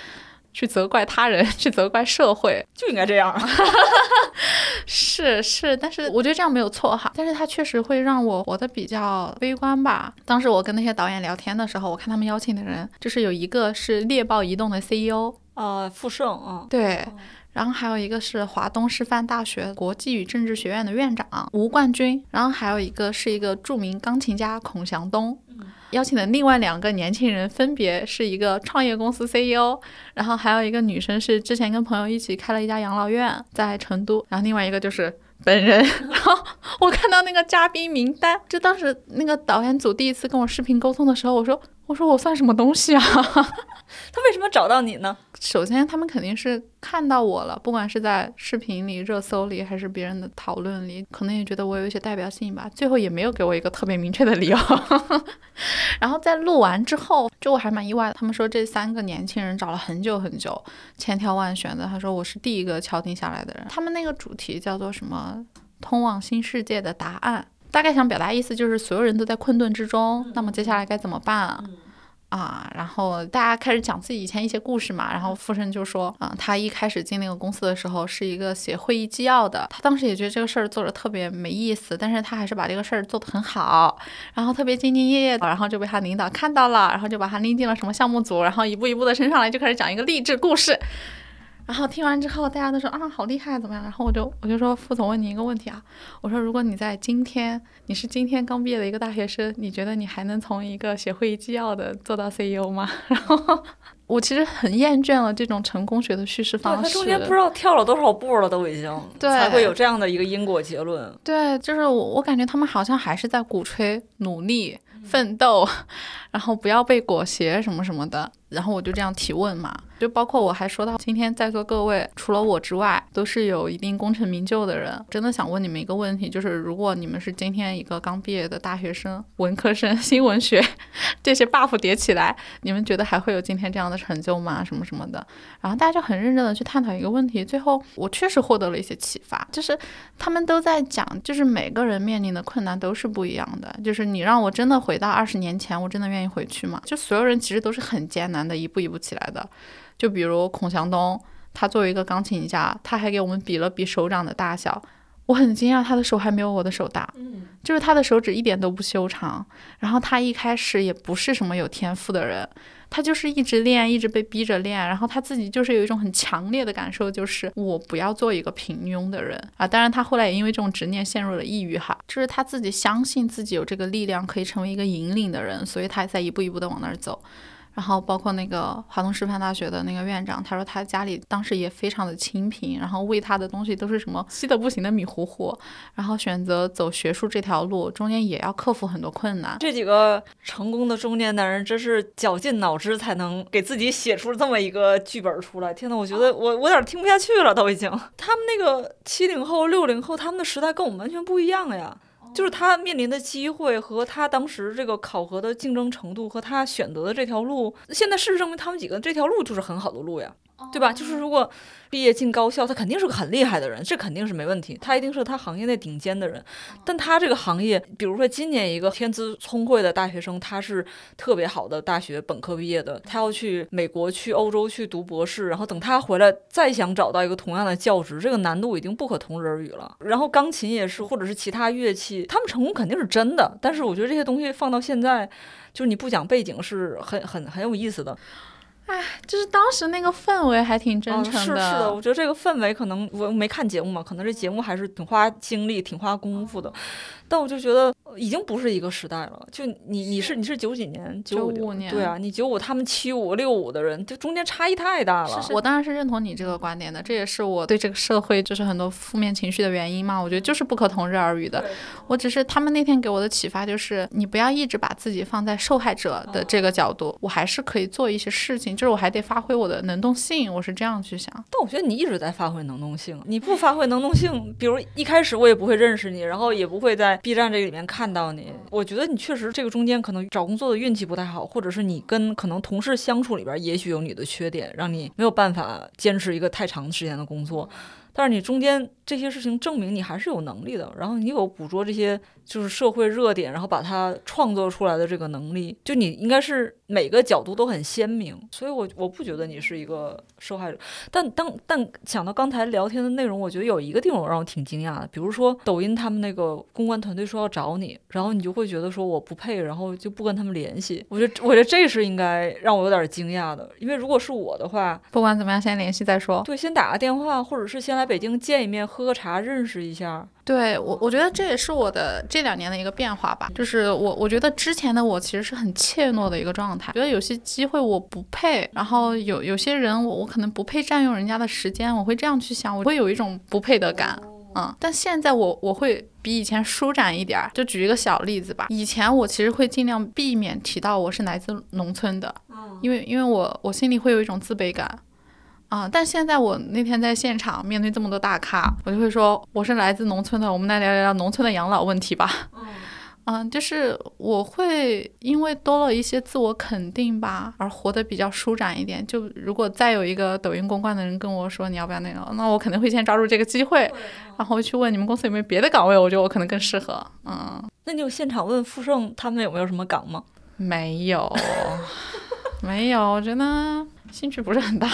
S2: 去责怪他人，<laughs> 去责怪社会，
S1: 就应该这样。<laughs>
S2: 是是，但是我觉得这样没有错哈。但是他确实会让我活得比较悲观吧。当时我跟那些导演聊天的时候，我看他们邀请的人，就是有一个是猎豹移动的 CEO，
S1: 呃，傅盛啊，
S2: 对，然后还有一个是华东师范大学国际与政治学院的院长吴冠军，然后还有一个是一个著名钢琴家孔祥东。邀请的另外两个年轻人分别是一个创业公司 CEO，然后还有一个女生是之前跟朋友一起开了一家养老院在成都，然后另外一个就是本人。<laughs> 然后我看到那个嘉宾名单，就当时那个导演组第一次跟我视频沟通的时候，我说。我说我算什么东西啊？<laughs>
S1: 他为什么找到你呢？
S2: 首先，他们肯定是看到我了，不管是在视频里、热搜里，还是别人的讨论里，可能也觉得我有一些代表性吧。最后也没有给我一个特别明确的理由。<laughs> 然后在录完之后，就我还蛮意外的。他们说这三个年轻人找了很久很久，千挑万选的。他说我是第一个敲定下来的人。他们那个主题叫做什么？通往新世界的答案。大概想表达意思就是所有人都在困顿之中，那么接下来该怎么办？啊，啊然后大家开始讲自己以前一些故事嘛，然后富生就说，啊，他一开始进那个公司的时候是一个写会议纪要的，他当时也觉得这个事儿做的特别没意思，但是他还是把这个事儿做得很好，然后特别兢兢业业的，然后就被他领导看到了，然后就把他拎进了什么项目组，然后一步一步的升上来，就开始讲一个励志故事。然后听完之后，大家都说啊，好厉害，怎么样？然后我就我就说，副总问你一个问题啊，我说如果你在今天，你是今天刚毕业的一个大学生，你觉得你还能从一个写会议纪要的做到 CEO 吗？然后我其实很厌倦了这种成功学的叙事方式。
S1: 他中间不知道跳了多少步了，都已经，
S2: 对，
S1: 才会有这样的一个因果结论。
S2: 对，就是我我感觉他们好像还是在鼓吹努力、奋斗，<laughs> 然后不要被裹挟什么什么的。然后我就这样提问嘛，就包括我还说到，今天在座各位除了我之外，都是有一定功成名就的人。真的想问你们一个问题，就是如果你们是今天一个刚毕业的大学生、文科生、<laughs> 新闻学这些 buff 叠起来，你们觉得还会有今天这样的成就吗？什么什么的。然后大家就很认真的去探讨一个问题，最后我确实获得了一些启发，就是他们都在讲，就是每个人面临的困难都是不一样的。就是你让我真的回到二十年前，我真的愿意回去吗？就所有人其实都是很艰难。的一步一步起来的，就比如孔祥东，他作为一个钢琴家，他还给我们比了比手掌的大小，我很惊讶，他的手还没有我的手大，嗯，就是他的手指一点都不修长，然后他一开始也不是什么有天赋的人，他就是一直练，一直被逼着练，然后他自己就是有一种很强烈的感受，就是我不要做一个平庸的人啊，当然他后来也因为这种执念陷入了抑郁哈，就是他自己相信自己有这个力量可以成为一个引领的人，所以他在一步一步的往那儿走。然后包括那个华东师范大学的那个院长，他说他家里当时也非常的清贫，然后喂他的东西都是什么稀的不行的米糊糊，然后选择走学术这条路，中间也要克服很多困难。
S1: 这几个成功的中年男人真是绞尽脑汁才能给自己写出这么一个剧本出来。天呐，我觉得我我有点听不下去了，都已经。他们那个七零后、六零后，他们的时代跟我们完全不一样呀。就是他面临的机会和他当时这个考核的竞争程度和他选择的这条路，现在事实证明他们几个这条路就是很好的路呀。对吧？就是如果毕业进高校，他肯定是个很厉害的人，这肯定是没问题。他一定是他行业内顶尖的人。但他这个行业，比如说今年一个天资聪慧的大学生，他是特别好的大学本科毕业的，他要去美国、去欧洲去读博士，然后等他回来再想找到一个同样的教职，这个难度已经不可同日而语了。然后钢琴也是，或者是其他乐器，他们成功肯定是真的。但是我觉得这些东西放到现在，就是你不讲背景是很很很有意思的。
S2: 哎，就是当时那个氛围还挺真诚的。
S1: 是是的，我觉得这个氛围可能我没看节目嘛，可能这节目还是挺花精力、挺花功夫的。但我就觉得已经不是一个时代了。就你你是你是九几年？九
S2: 五年。
S1: 对啊，你九五，他们七五六五的人，就中间差异太大了。
S2: 我当然是认同你这个观点的，这也是我对这个社会就是很多负面情绪的原因嘛。我觉得就是不可同日而语的。我只是他们那天给我的启发就是，你不要一直把自己放在受害者的这个角度，我还是可以做一些事情，就是我还得发挥我的能动性。我是这样去想。
S1: 但我觉得你一直在发挥能动性，你不发挥能动性，比如一开始我也不会认识你，然后也不会在。B 站这里面看到你，我觉得你确实这个中间可能找工作的运气不太好，或者是你跟可能同事相处里边也许有你的缺点，让你没有办法坚持一个太长时间的工作。但是你中间这些事情证明你还是有能力的，然后你有捕捉这些就是社会热点，然后把它创作出来的这个能力，就你应该是每个角度都很鲜明，所以我我不觉得你是一个受害者。但当但想到刚才聊天的内容，我觉得有一个地方让我挺惊讶的，比如说抖音他们那个公关团队说要找你，然后你就会觉得说我不配，然后就不跟他们联系。我觉得我觉得这是应该让我有点惊讶的，因为如果是我的话，
S2: 不管怎么样先联系再说。
S1: 对，先打个电话，或者是先来。北京见一面，喝个茶，认识一下。
S2: 对我，我觉得这也是我的这两年的一个变化吧。就是我，我觉得之前的我其实是很怯懦的一个状态，觉得有些机会我不配，然后有有些人我我可能不配占用人家的时间，我会这样去想，我会有一种不配的感。嗯，但现在我我会比以前舒展一点儿。就举一个小例子吧，以前我其实会尽量避免提到我是来自农村的，因为因为我我心里会有一种自卑感。啊！但现在我那天在现场面对这么多大咖，我就会说我是来自农村的，我们来聊聊农村的养老问题吧。嗯，就是我会因为多了一些自我肯定吧，而活得比较舒展一点。就如果再有一个抖音公关的人跟我说你要不要那个，那我肯定会先抓住这个机会，然后去问你们公司有没有别的岗位，我觉得我可能更适合。嗯，
S1: 那你有现场问傅盛他们有没有什么岗吗？
S2: 没有。没有，我觉得兴趣不是很大。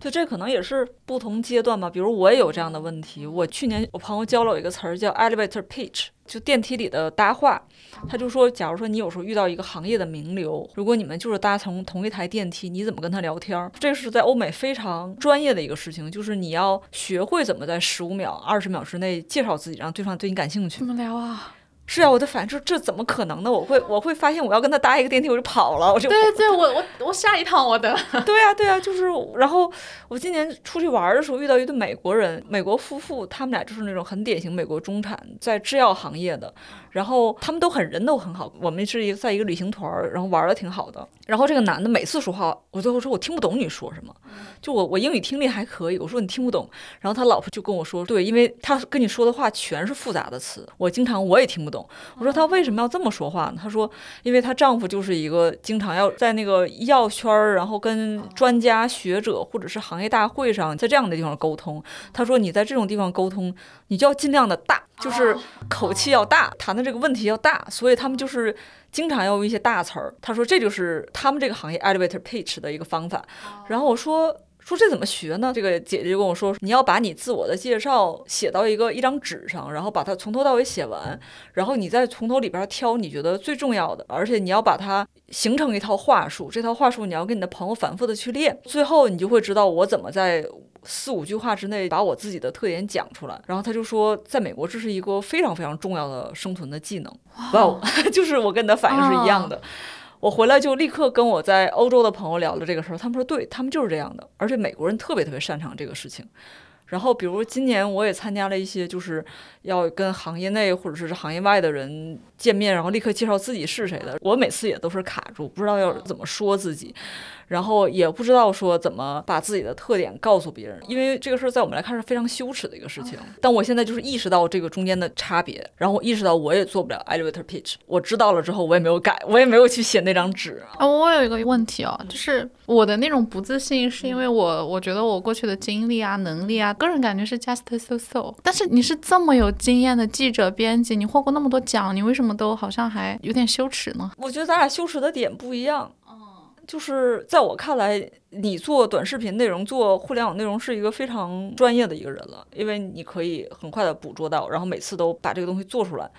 S1: 就，<laughs> 这可能也是不同阶段吧。比如我也有这样的问题。我去年我朋友教了我一个词儿叫 elevator pitch，就电梯里的搭话。他就说，假如说你有时候遇到一个行业的名流，如果你们就是搭乘同一台电梯，你怎么跟他聊天儿？这是在欧美非常专业的一个事情，就是你要学会怎么在十五秒、二十秒之内介绍自己，让对方对你感兴趣
S2: 怎。么聊啊？
S1: 是啊，我的反应就是这怎么可能呢？我会我会发现我要跟他搭一个电梯，我就跑了，我就
S2: 对对，我我我下一趟我的。<laughs>
S1: 对啊、对啊、就是，然后我今年出去玩的时候遇到一对美国人，美国夫妇，他们俩就是那种很典型美国中产，在制药行业的，然后他们都很人都很好。我们是一个在一个旅行团儿，然后玩的挺好的。然后这个男的每次说话，我最后说我听不懂你说什么，就我我英语听力还可以，我说你听不懂，然后他老婆就跟我说，对，因为他跟你说的话全是复杂的词，我经常我也听不懂。我说他为什么要这么说话呢？他说，因为她丈夫就是一个经常要在那个医药圈儿，然后跟专家学者或者是行业大会上，在这样的地方沟通。他说你在这种地方沟通，你就要尽量的大，就是口气要大，谈的这个问题要大，所以他们就是。经常要用一些大词儿，他说这就是他们这个行业 elevator pitch 的一个方法。然后我说说这怎么学呢？这个姐姐就跟我说，你要把你自我的介绍写到一个一张纸上，然后把它从头到尾写完，然后你再从头里边挑你觉得最重要的，而且你要把它形成一套话术，这套话术你要跟你的朋友反复的去练，最后你就会知道我怎么在。四五句话之内把我自己的特点讲出来，然后他就说，在美国这是一个非常非常重要的生存的技能。哇哦，<laughs> 就是我跟你的反应是一样的。我回来就立刻跟我在欧洲的朋友聊了这个事儿，他们说对他们就是这样的，而且美国人特别特别擅长这个事情。然后，比如今年我也参加了一些，就是要跟行业内或者是行业外的人见面，然后立刻介绍自己是谁的。我每次也都是卡住，不知道要怎么说自己，然后也不知道说怎么把自己的特点告诉别人，因为这个事儿在我们来看是非常羞耻的一个事情。但我现在就是意识到这个中间的差别，然后我意识到我也做不了 elevator pitch。我知道了之后，我也没有改，我也没有去写那张纸。
S2: 啊，我有一个问题哦，就是我的那种不自信，是因为我我觉得我过去的经历啊、能力啊，个人感觉是 just so so。但是你是这么有经验的记者、编辑，你获过那么多奖，你为什么都好像还有点羞耻呢？
S1: 我觉得咱俩羞耻的点不一样。就是在我看来，你做短视频内容、做互联网内容是一个非常专业的一个人了，因为你可以很快的捕捉到，然后每次都把这个东西做出来。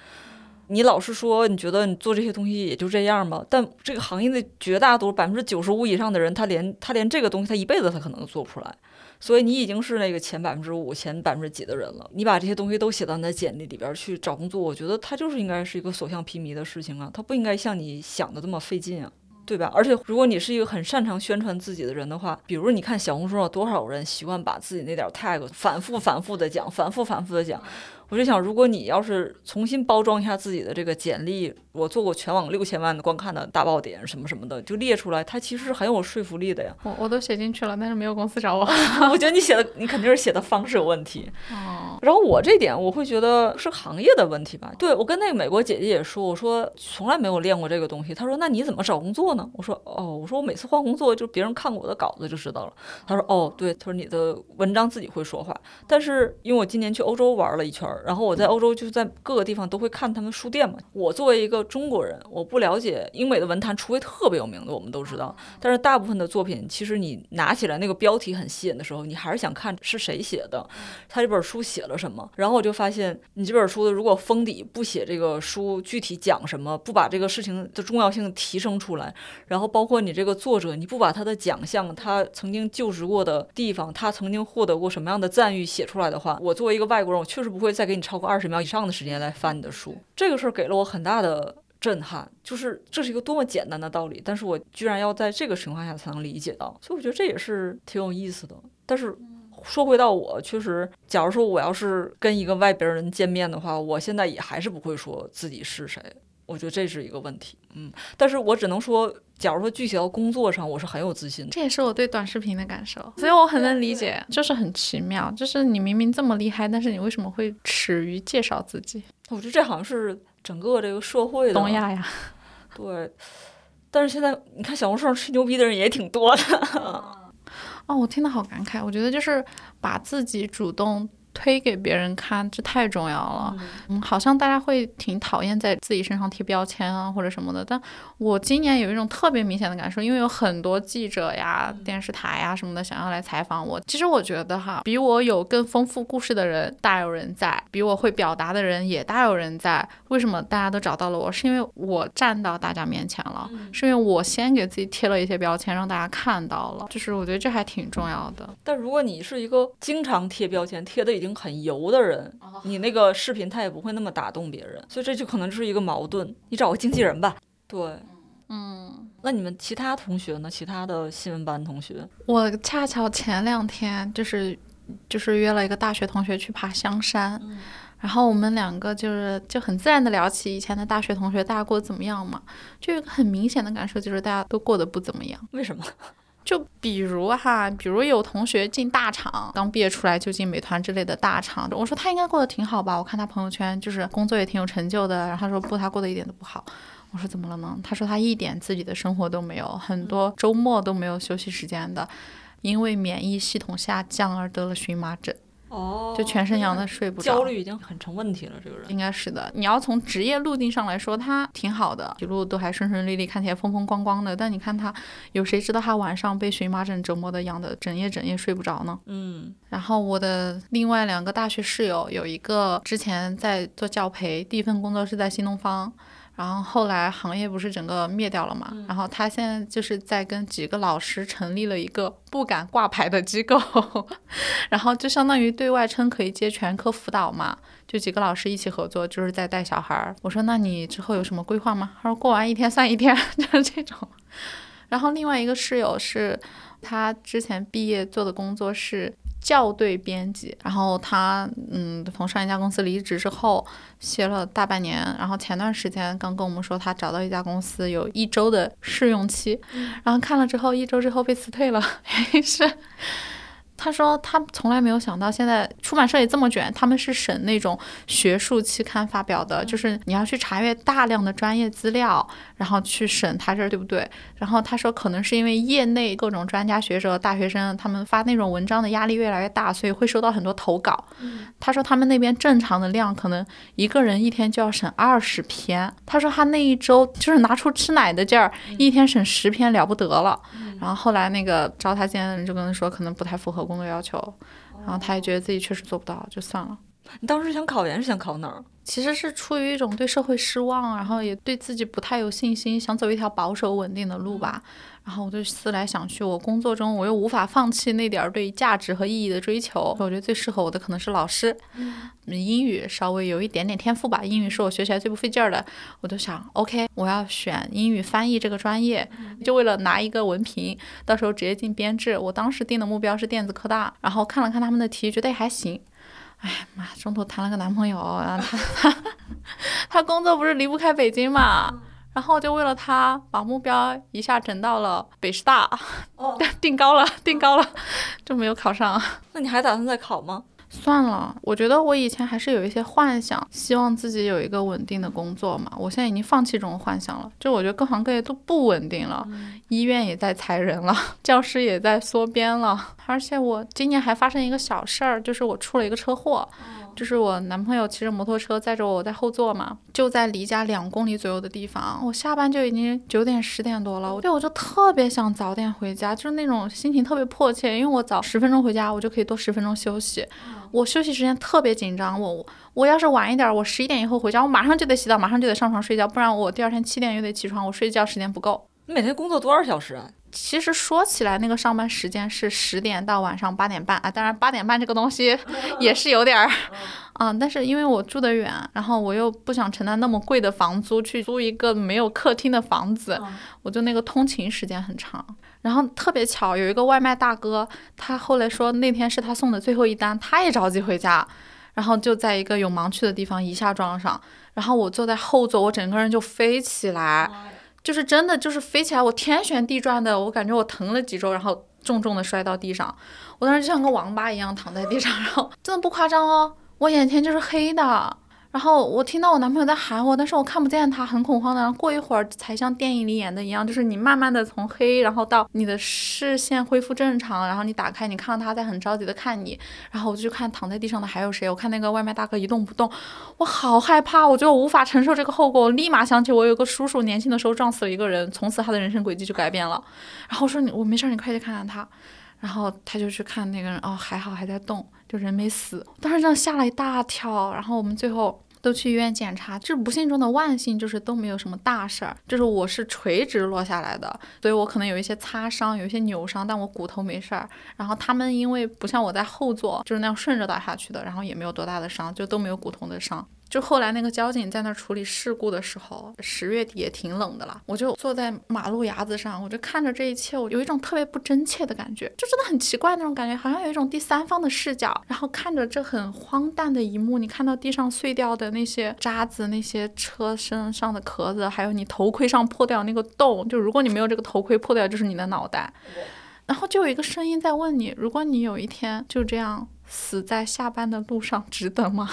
S1: 你老是说你觉得你做这些东西也就这样吗？但这个行业的绝大多数百分之九十五以上的人，他连他连这个东西他一辈子他可能都做不出来。所以你已经是那个前百分之五、前百分之几的人了。你把这些东西都写到你的简历里边去找工作，我觉得他就是应该是一个所向披靡的事情啊，他不应该像你想的这么费劲啊。对吧？而且如果你是一个很擅长宣传自己的人的话，比如你看小红书上多少人习惯把自己那点 tag 反复反复的讲，反复反复的讲。我就想，如果你要是重新包装一下自己的这个简历，我做过全网六千万的观看的大爆点什么什么的，就列出来，它其实是很有说服力的呀。
S2: 我我都写进去了，但是没有公司找我。<laughs>
S1: 我觉得你写的，你肯定是写的方式有问题。
S2: 哦，
S1: 然后我这点我会觉得是行业的问题吧。对我跟那个美国姐姐也说，我说从来没有练过这个东西。她说那你怎么找工作呢？我说哦，我说我每次换工作就别人看过我的稿子就知道了。她说哦，对，她说你的文章自己会说话。但是因为我今年去欧洲玩了一圈儿，然后我在欧洲就在各个地方都会看他们书店嘛。我作为一个中国人，我不了解英美的文坛，除非特别有名的，我们都知道。但是大部分的作品，其实你拿起来那个标题很吸引的时候，你还是想看是谁写的，他这本书写了什么。然后我就发现，你这本书的如果封底不写这个书具体讲什么，不把这个事情的重要性提升出来，然后包括你这个作者，你不把他的奖项、他曾经就职过的地方、他曾经获得过什么样的赞誉写出来的话，我作为一个外国人，我确实不会给你超过二十秒以上的时间来翻你的书。这个事儿给了我很大的。震撼，就是这是一个多么简单的道理，但是我居然要在这个情况下才能理解到，所以我觉得这也是挺有意思的。但是说回到我，确实，假如说我要是跟一个外边人见面的话，我现在也还是不会说自己是谁，我觉得这是一个问题。嗯，但是我只能说，假如说具体到工作上，我是很有自信的。
S2: 这也是我对短视频的感受，所以我很能理解，就是很奇妙，就是你明明这么厉害，但是你为什么会耻于介绍自己？
S1: 我觉得这好像是整个这个社会的
S2: 东亚呀，
S1: 对。但是现在你看小红书上吹牛逼的人也挺多的。<laughs>
S2: 哦，我听得好感慨。我觉得就是把自己主动推给别人看，这太重要了。嗯，好像大家会挺讨厌在自己身上贴标签啊或者什么的，但我今年有一种特别明显的感受，因为有很多记者呀、电视台呀什么的想要来采访我。其实我觉得哈，比我有更丰富故事的人大有人在，比我会表达的人也大有人在。为什么大家都找到了我？是因为我站到大家面前了，是因为我先给自己贴了一些标签，让大家看到了。就是我觉得这还挺重要的。
S1: 但如果你是一个经常贴标签、贴的已经很油的人，你那个视频他也不会那么打动别人，所以这就可能就是一个矛盾。你找个经纪人吧。对，
S2: 嗯，
S1: 那你们其他同学呢？其他的新闻班同学，
S2: 我恰巧前两天就是就是约了一个大学同学去爬香山，然后我们两个就是就很自然的聊起以前的大学同学，大家过得怎么样嘛？就有一个很明显的感受，就是大家都过得不怎么样。
S1: 为什么？
S2: 就比如哈，比如有同学进大厂，刚毕业出来就进美团之类的大厂，我说他应该过得挺好吧？我看他朋友圈就是工作也挺有成就的，然后他说不，他过得一点都不好。我说怎么了呢？他说他一点自己的生活都没有，很多周末都没有休息时间的，因为免疫系统下降而得了荨麻疹。
S1: 哦
S2: 就全身痒的睡不着
S1: 焦虑已经很成问题了。这个人
S2: 应该是的。你要从职业路径上来说，他挺好的，一路都还顺顺利利，看起来风风光光的。但你看他，有谁知道他晚上被荨麻疹折磨的痒的整夜整夜睡不着呢？
S1: 嗯，
S2: 然后我的另外两个大学室友，有一个之前在做教培，第一份工作是在新东方。然后后来行业不是整个灭掉了嘛，然后他现在就是在跟几个老师成立了一个不敢挂牌的机构，<laughs> 然后就相当于对外称可以接全科辅导嘛，就几个老师一起合作，就是在带小孩儿。我说那你之后有什么规划吗？他说过完一天算一天，<laughs> 就是这种。然后另外一个室友是他之前毕业做的工作是校对编辑，然后他嗯从上一家公司离职之后歇了大半年，然后前段时间刚跟我们说他找到一家公司有一周的试用期，然后看了之后一周之后被辞退了，原因是。他说他从来没有想到，现在出版社也这么卷，他们是审那种学术期刊发表的，就是你要去查阅大量的专业资料，然后去审他这儿对不对。然后他说，可能是因为业内各种专家学者、大学生他们发那种文章的压力越来越大，所以会收到很多投稿。他说他们那边正常的量可能一个人一天就要审二十篇。他说他那一周就是拿出吃奶的劲儿，一天审十篇了不得了。然后后来那个招他进来的人就跟他说，可能不太符合工作要求，然后他也觉得自己确实做不到，就算了。
S1: 你当时想考研是想考哪儿？
S2: 其实是出于一种对社会失望，然后也对自己不太有信心，想走一条保守稳定的路吧。然后我就思来想去，我工作中我又无法放弃那点儿对价值和意义的追求。我觉得最适合我的可能是老师，嗯，英语稍微有一点点天赋吧，英语是我学起来最不费劲儿的。我就想，OK，我要选英语翻译这个专业，就为了拿一个文凭，到时候直接进编制。我当时定的目标是电子科大，然后看了看他们的题，觉得也还行。哎妈，中途谈了个男朋友，然后他他 <laughs> 他工作不是离不开北京嘛，然后就为了他把目标一下整到了北师大，
S1: 哦，
S2: 定高了，定高了，就没有考上。
S1: 那你还打算再考吗？
S2: 算了，我觉得我以前还是有一些幻想，希望自己有一个稳定的工作嘛。我现在已经放弃这种幻想了，就我觉得各行各业都不稳定了，医院也在裁人了，教师也在缩编了，而且我今年还发生一个小事儿，就是我出了一个车祸。就是我男朋友骑着摩托车载着我，我在后座嘛，就在离家两公里左右的地方。我下班就已经九点十点多了，对，我就特别想早点回家，就是那种心情特别迫切，因为我早十分钟回家，我就可以多十分钟休息。我休息时间特别紧张，我我要是晚一点，我十一点以后回家，我马上就得洗澡，马上就得上床睡觉，不然我第二天七点又得起床，我睡觉时间不够。
S1: 你每天工作多少小时啊？
S2: 其实说起来，那个上班时间是十点到晚上八点半啊。当然，八点半这个东西 <laughs> 也是有点儿，<laughs> 嗯，但是因为我住得远，然后我又不想承担那么贵的房租去租一个没有客厅的房子，我就那个通勤时间很长。然后特别巧，有一个外卖大哥，他后来说那天是他送的最后一单，他也着急回家，然后就在一个有盲区的地方一下撞上，然后我坐在后座，我整个人就飞起来。就是真的，就是飞起来，我天旋地转的，我感觉我疼了几周，然后重重的摔到地上，我当时就像个王八一样躺在地上，然后真的不夸张哦，我眼前就是黑的，然后我听到我男朋友在喊我，但是我看不见他，很恐慌的。然后过一会儿才像电影里演的一样，就是你慢慢的从黑，然后到你的视线恢复正常，然后你打开，你看到他在很着急的看你。然后我就去看躺在地上的还有谁，我看那个外卖大哥一动不动，我好害怕，我觉得我无法承受这个后果。我立马想起我有个叔叔年轻的时候撞死了一个人，从此他的人生轨迹就改变了。然后我说你我没事，你快去看看他。然后他就去看那个人，哦还好还在动，就人没死。当时真的吓了一大跳。然后我们最后。都去医院检查，就是不幸中的万幸，就是都没有什么大事儿。就是我是垂直落下来的，所以我可能有一些擦伤，有一些扭伤，但我骨头没事儿。然后他们因为不像我在后座，就是那样顺着倒下去的，然后也没有多大的伤，就都没有骨头的伤。就后来那个交警在那处理事故的时候，十月底也挺冷的了，我就坐在马路牙子上，我就看着这一切，我有一种特别不真切的感觉，就真的很奇怪那种感觉，好像有一种第三方的视角，然后看着这很荒诞的一幕，你看到地上碎掉的那些渣子，那些车身上的壳子，还有你头盔上破掉那个洞，就如果你没有这个头盔破掉，就是你的脑袋，然后就有一个声音在问你，如果你有一天就这样死在下班的路上，值得吗？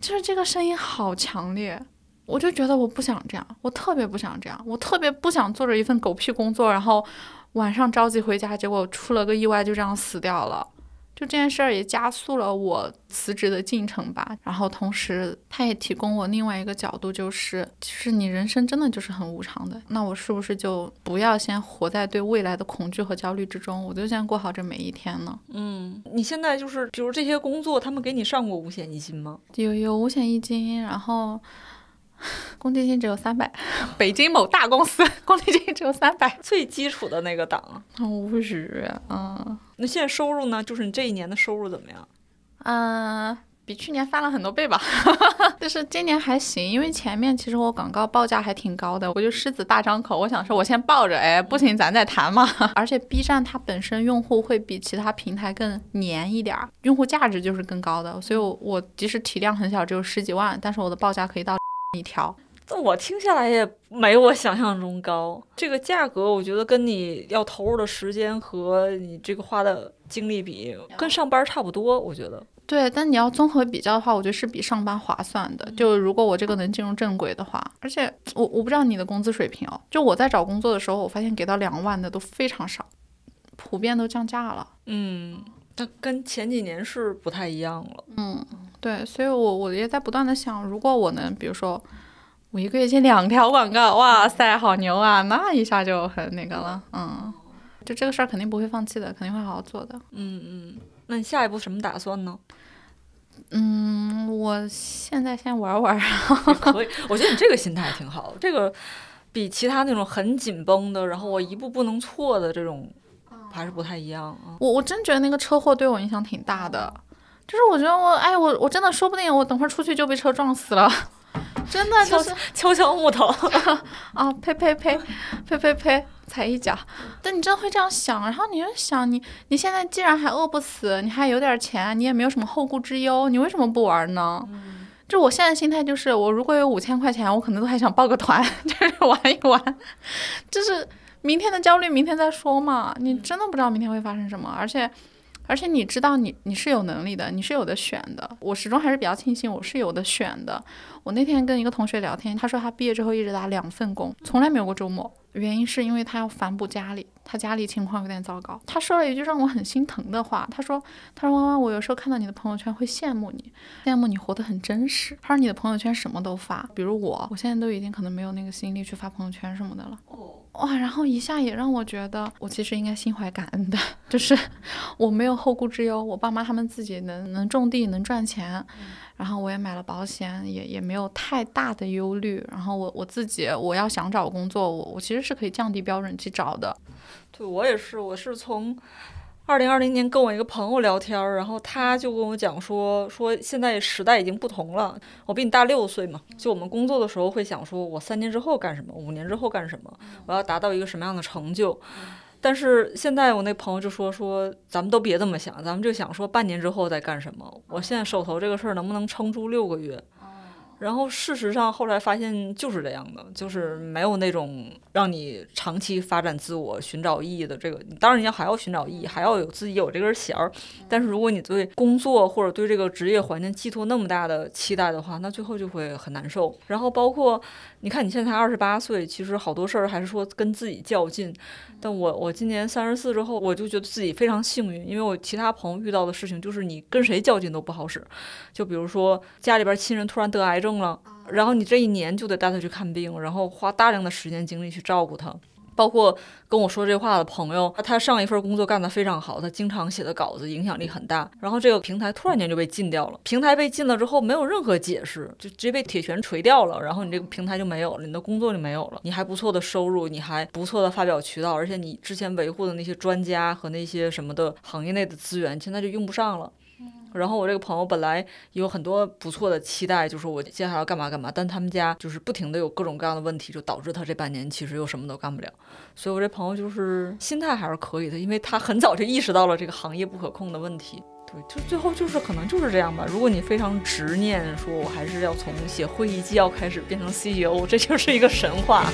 S2: 就是这个声音好强烈，我就觉得我不想这样，我特别不想这样，我特别不想做着一份狗屁工作，然后晚上着急回家，结果出了个意外就这样死掉了。就这件事儿也加速了我辞职的进程吧，然后同时他也提供我另外一个角度，就是其实你人生真的就是很无常的，那我是不是就不要先活在对未来的恐惧和焦虑之中，我就先过好这每一天呢？
S1: 嗯，你现在就是比如这些工作，他们给你上过五险一金吗？
S2: 有有五险一金，然后。<laughs> 公积金只有三百，<laughs> 北京某大公司 <laughs> 公积金只有三百，
S1: 最基础的那个档，
S2: 无语啊！
S1: 那现在收入呢？就是你这一年的收入怎么样？
S2: 嗯，比去年翻了很多倍吧。就是今年还行，因为前面其实我广告报价还挺高的，我就狮子大张口，我想说我先报着，哎，不行咱再谈嘛。而且 B 站它本身用户会比其他平台更黏一点，用户价值就是更高的，所以我我即使体量很小，只有十几万，但是我的报价可以到。一条，
S1: 我听下来也没我想象中高。这个价格，我觉得跟你要投入的时间和你这个花的精力比，跟上班差不多。我觉得，
S2: 对。但你要综合比较的话，我觉得是比上班划算的。就如果我这个能进入正轨的话，而且我我不知道你的工资水平哦。就我在找工作的时候，我发现给到两万的都非常少，普遍都降价了。
S1: 嗯，但跟前几年是不太一样了。
S2: 嗯。对，所以，我我也在不断的想，如果我能，比如说，我一个月接两条广告，哇塞，好牛啊！那一下就很那个了，嗯，就这个事儿肯定不会放弃的，肯定会好好做的。
S1: 嗯嗯，那你下一步什么打算呢？
S2: 嗯，我现在先玩玩。<laughs>
S1: 可以，我觉得你这个心态挺好，这个比其他那种很紧绷的，然后我一步不能错的这种，还是不太一样啊。
S2: 我我真觉得那个车祸对我影响挺大的。就是我觉得我哎我我真的说不定我等会儿出去就被车撞死了，<laughs> 真的就是
S1: 敲敲木头 <laughs>
S2: 啊呸呸呸呸呸呸踩一脚，但你真的会这样想，然后你就想你你现在既然还饿不死，你还有点钱，你也没有什么后顾之忧，你为什么不玩呢？就我现在心态就是我如果有五千块钱，我可能都还想报个团，<laughs> 就是玩一玩，就是明天的焦虑明天再说嘛，你真的不知道明天会发生什么，而且。而且你知道，你你是有能力的，你是有的选的。我始终还是比较庆幸我是有的选的。我那天跟一个同学聊天，他说他毕业之后一直打两份工，从来没有过周末。原因是因为他要反哺家里，他家里情况有点糟糕。他说了一句让我很心疼的话，他说：“他说妈妈，我有时候看到你的朋友圈会羡慕你，羡慕你活得很真实。他说你的朋友圈什么都发，比如我，我现在都已经可能没有那个心力去发朋友圈什么的了。”哇，然后一下也让我觉得，我其实应该心怀感恩的，就是 <laughs> 我没有后顾之忧，我爸妈他们自己能能种地能赚钱，然后我也买了保险，也也没有太大的忧虑。然后我我自己我要想找工作，我我其实是可以降低标准去找的。
S1: 对我也是，我是从。二零二零年跟我一个朋友聊天，然后他就跟我讲说说现在时代已经不同了。我比你大六岁嘛，就我们工作的时候会想说，我三年之后干什么，五年之后干什么，我要达到一个什么样的成就。但是现在我那朋友就说说，咱们都别这么想，咱们就想说半年之后再干什么。我现在手头这个事儿能不能撑住六个月？然后事实上后来发现就是这样的，就是没有那种让你长期发展自我、寻找意义的这个。当然你要还要寻找意义，还要有自己有这根弦儿。但是如果你对工作或者对这个职业环境寄托那么大的期待的话，那最后就会很难受。然后包括你看你现在才二十八岁，其实好多事儿还是说跟自己较劲。但我我今年三十四之后，我就觉得自己非常幸运，因为我其他朋友遇到的事情就是你跟谁较劲都不好使。就比如说家里边亲人突然得癌症了，然后你这一年就得带他去看病，然后花大量的时间精力去照顾他。包括跟我说这话的朋友，他上一份工作干得非常好，他经常写的稿子影响力很大。然后这个平台突然间就被禁掉了，平台被禁了之后没有任何解释，就直接被铁拳锤掉了。然后你这个平台就没有了，你的工作就没有了，你还不错的收入，你还不错的发表渠道，而且你之前维护的那些专家和那些什么的行业内的资源，现在就用不上了。然后我这个朋友本来有很多不错的期待，就是我接下来要干嘛干嘛，但他们家就是不停的有各种各样的问题，就导致他这半年其实又什么都干不了。所以我这朋友就是心态还是可以的，因为他很早就意识到了这个行业不可控的问题。对，就最后就是可能就是这样吧。如果你非常执念，说我还是要从写会议纪要开始变成 CEO，这就是一个神话。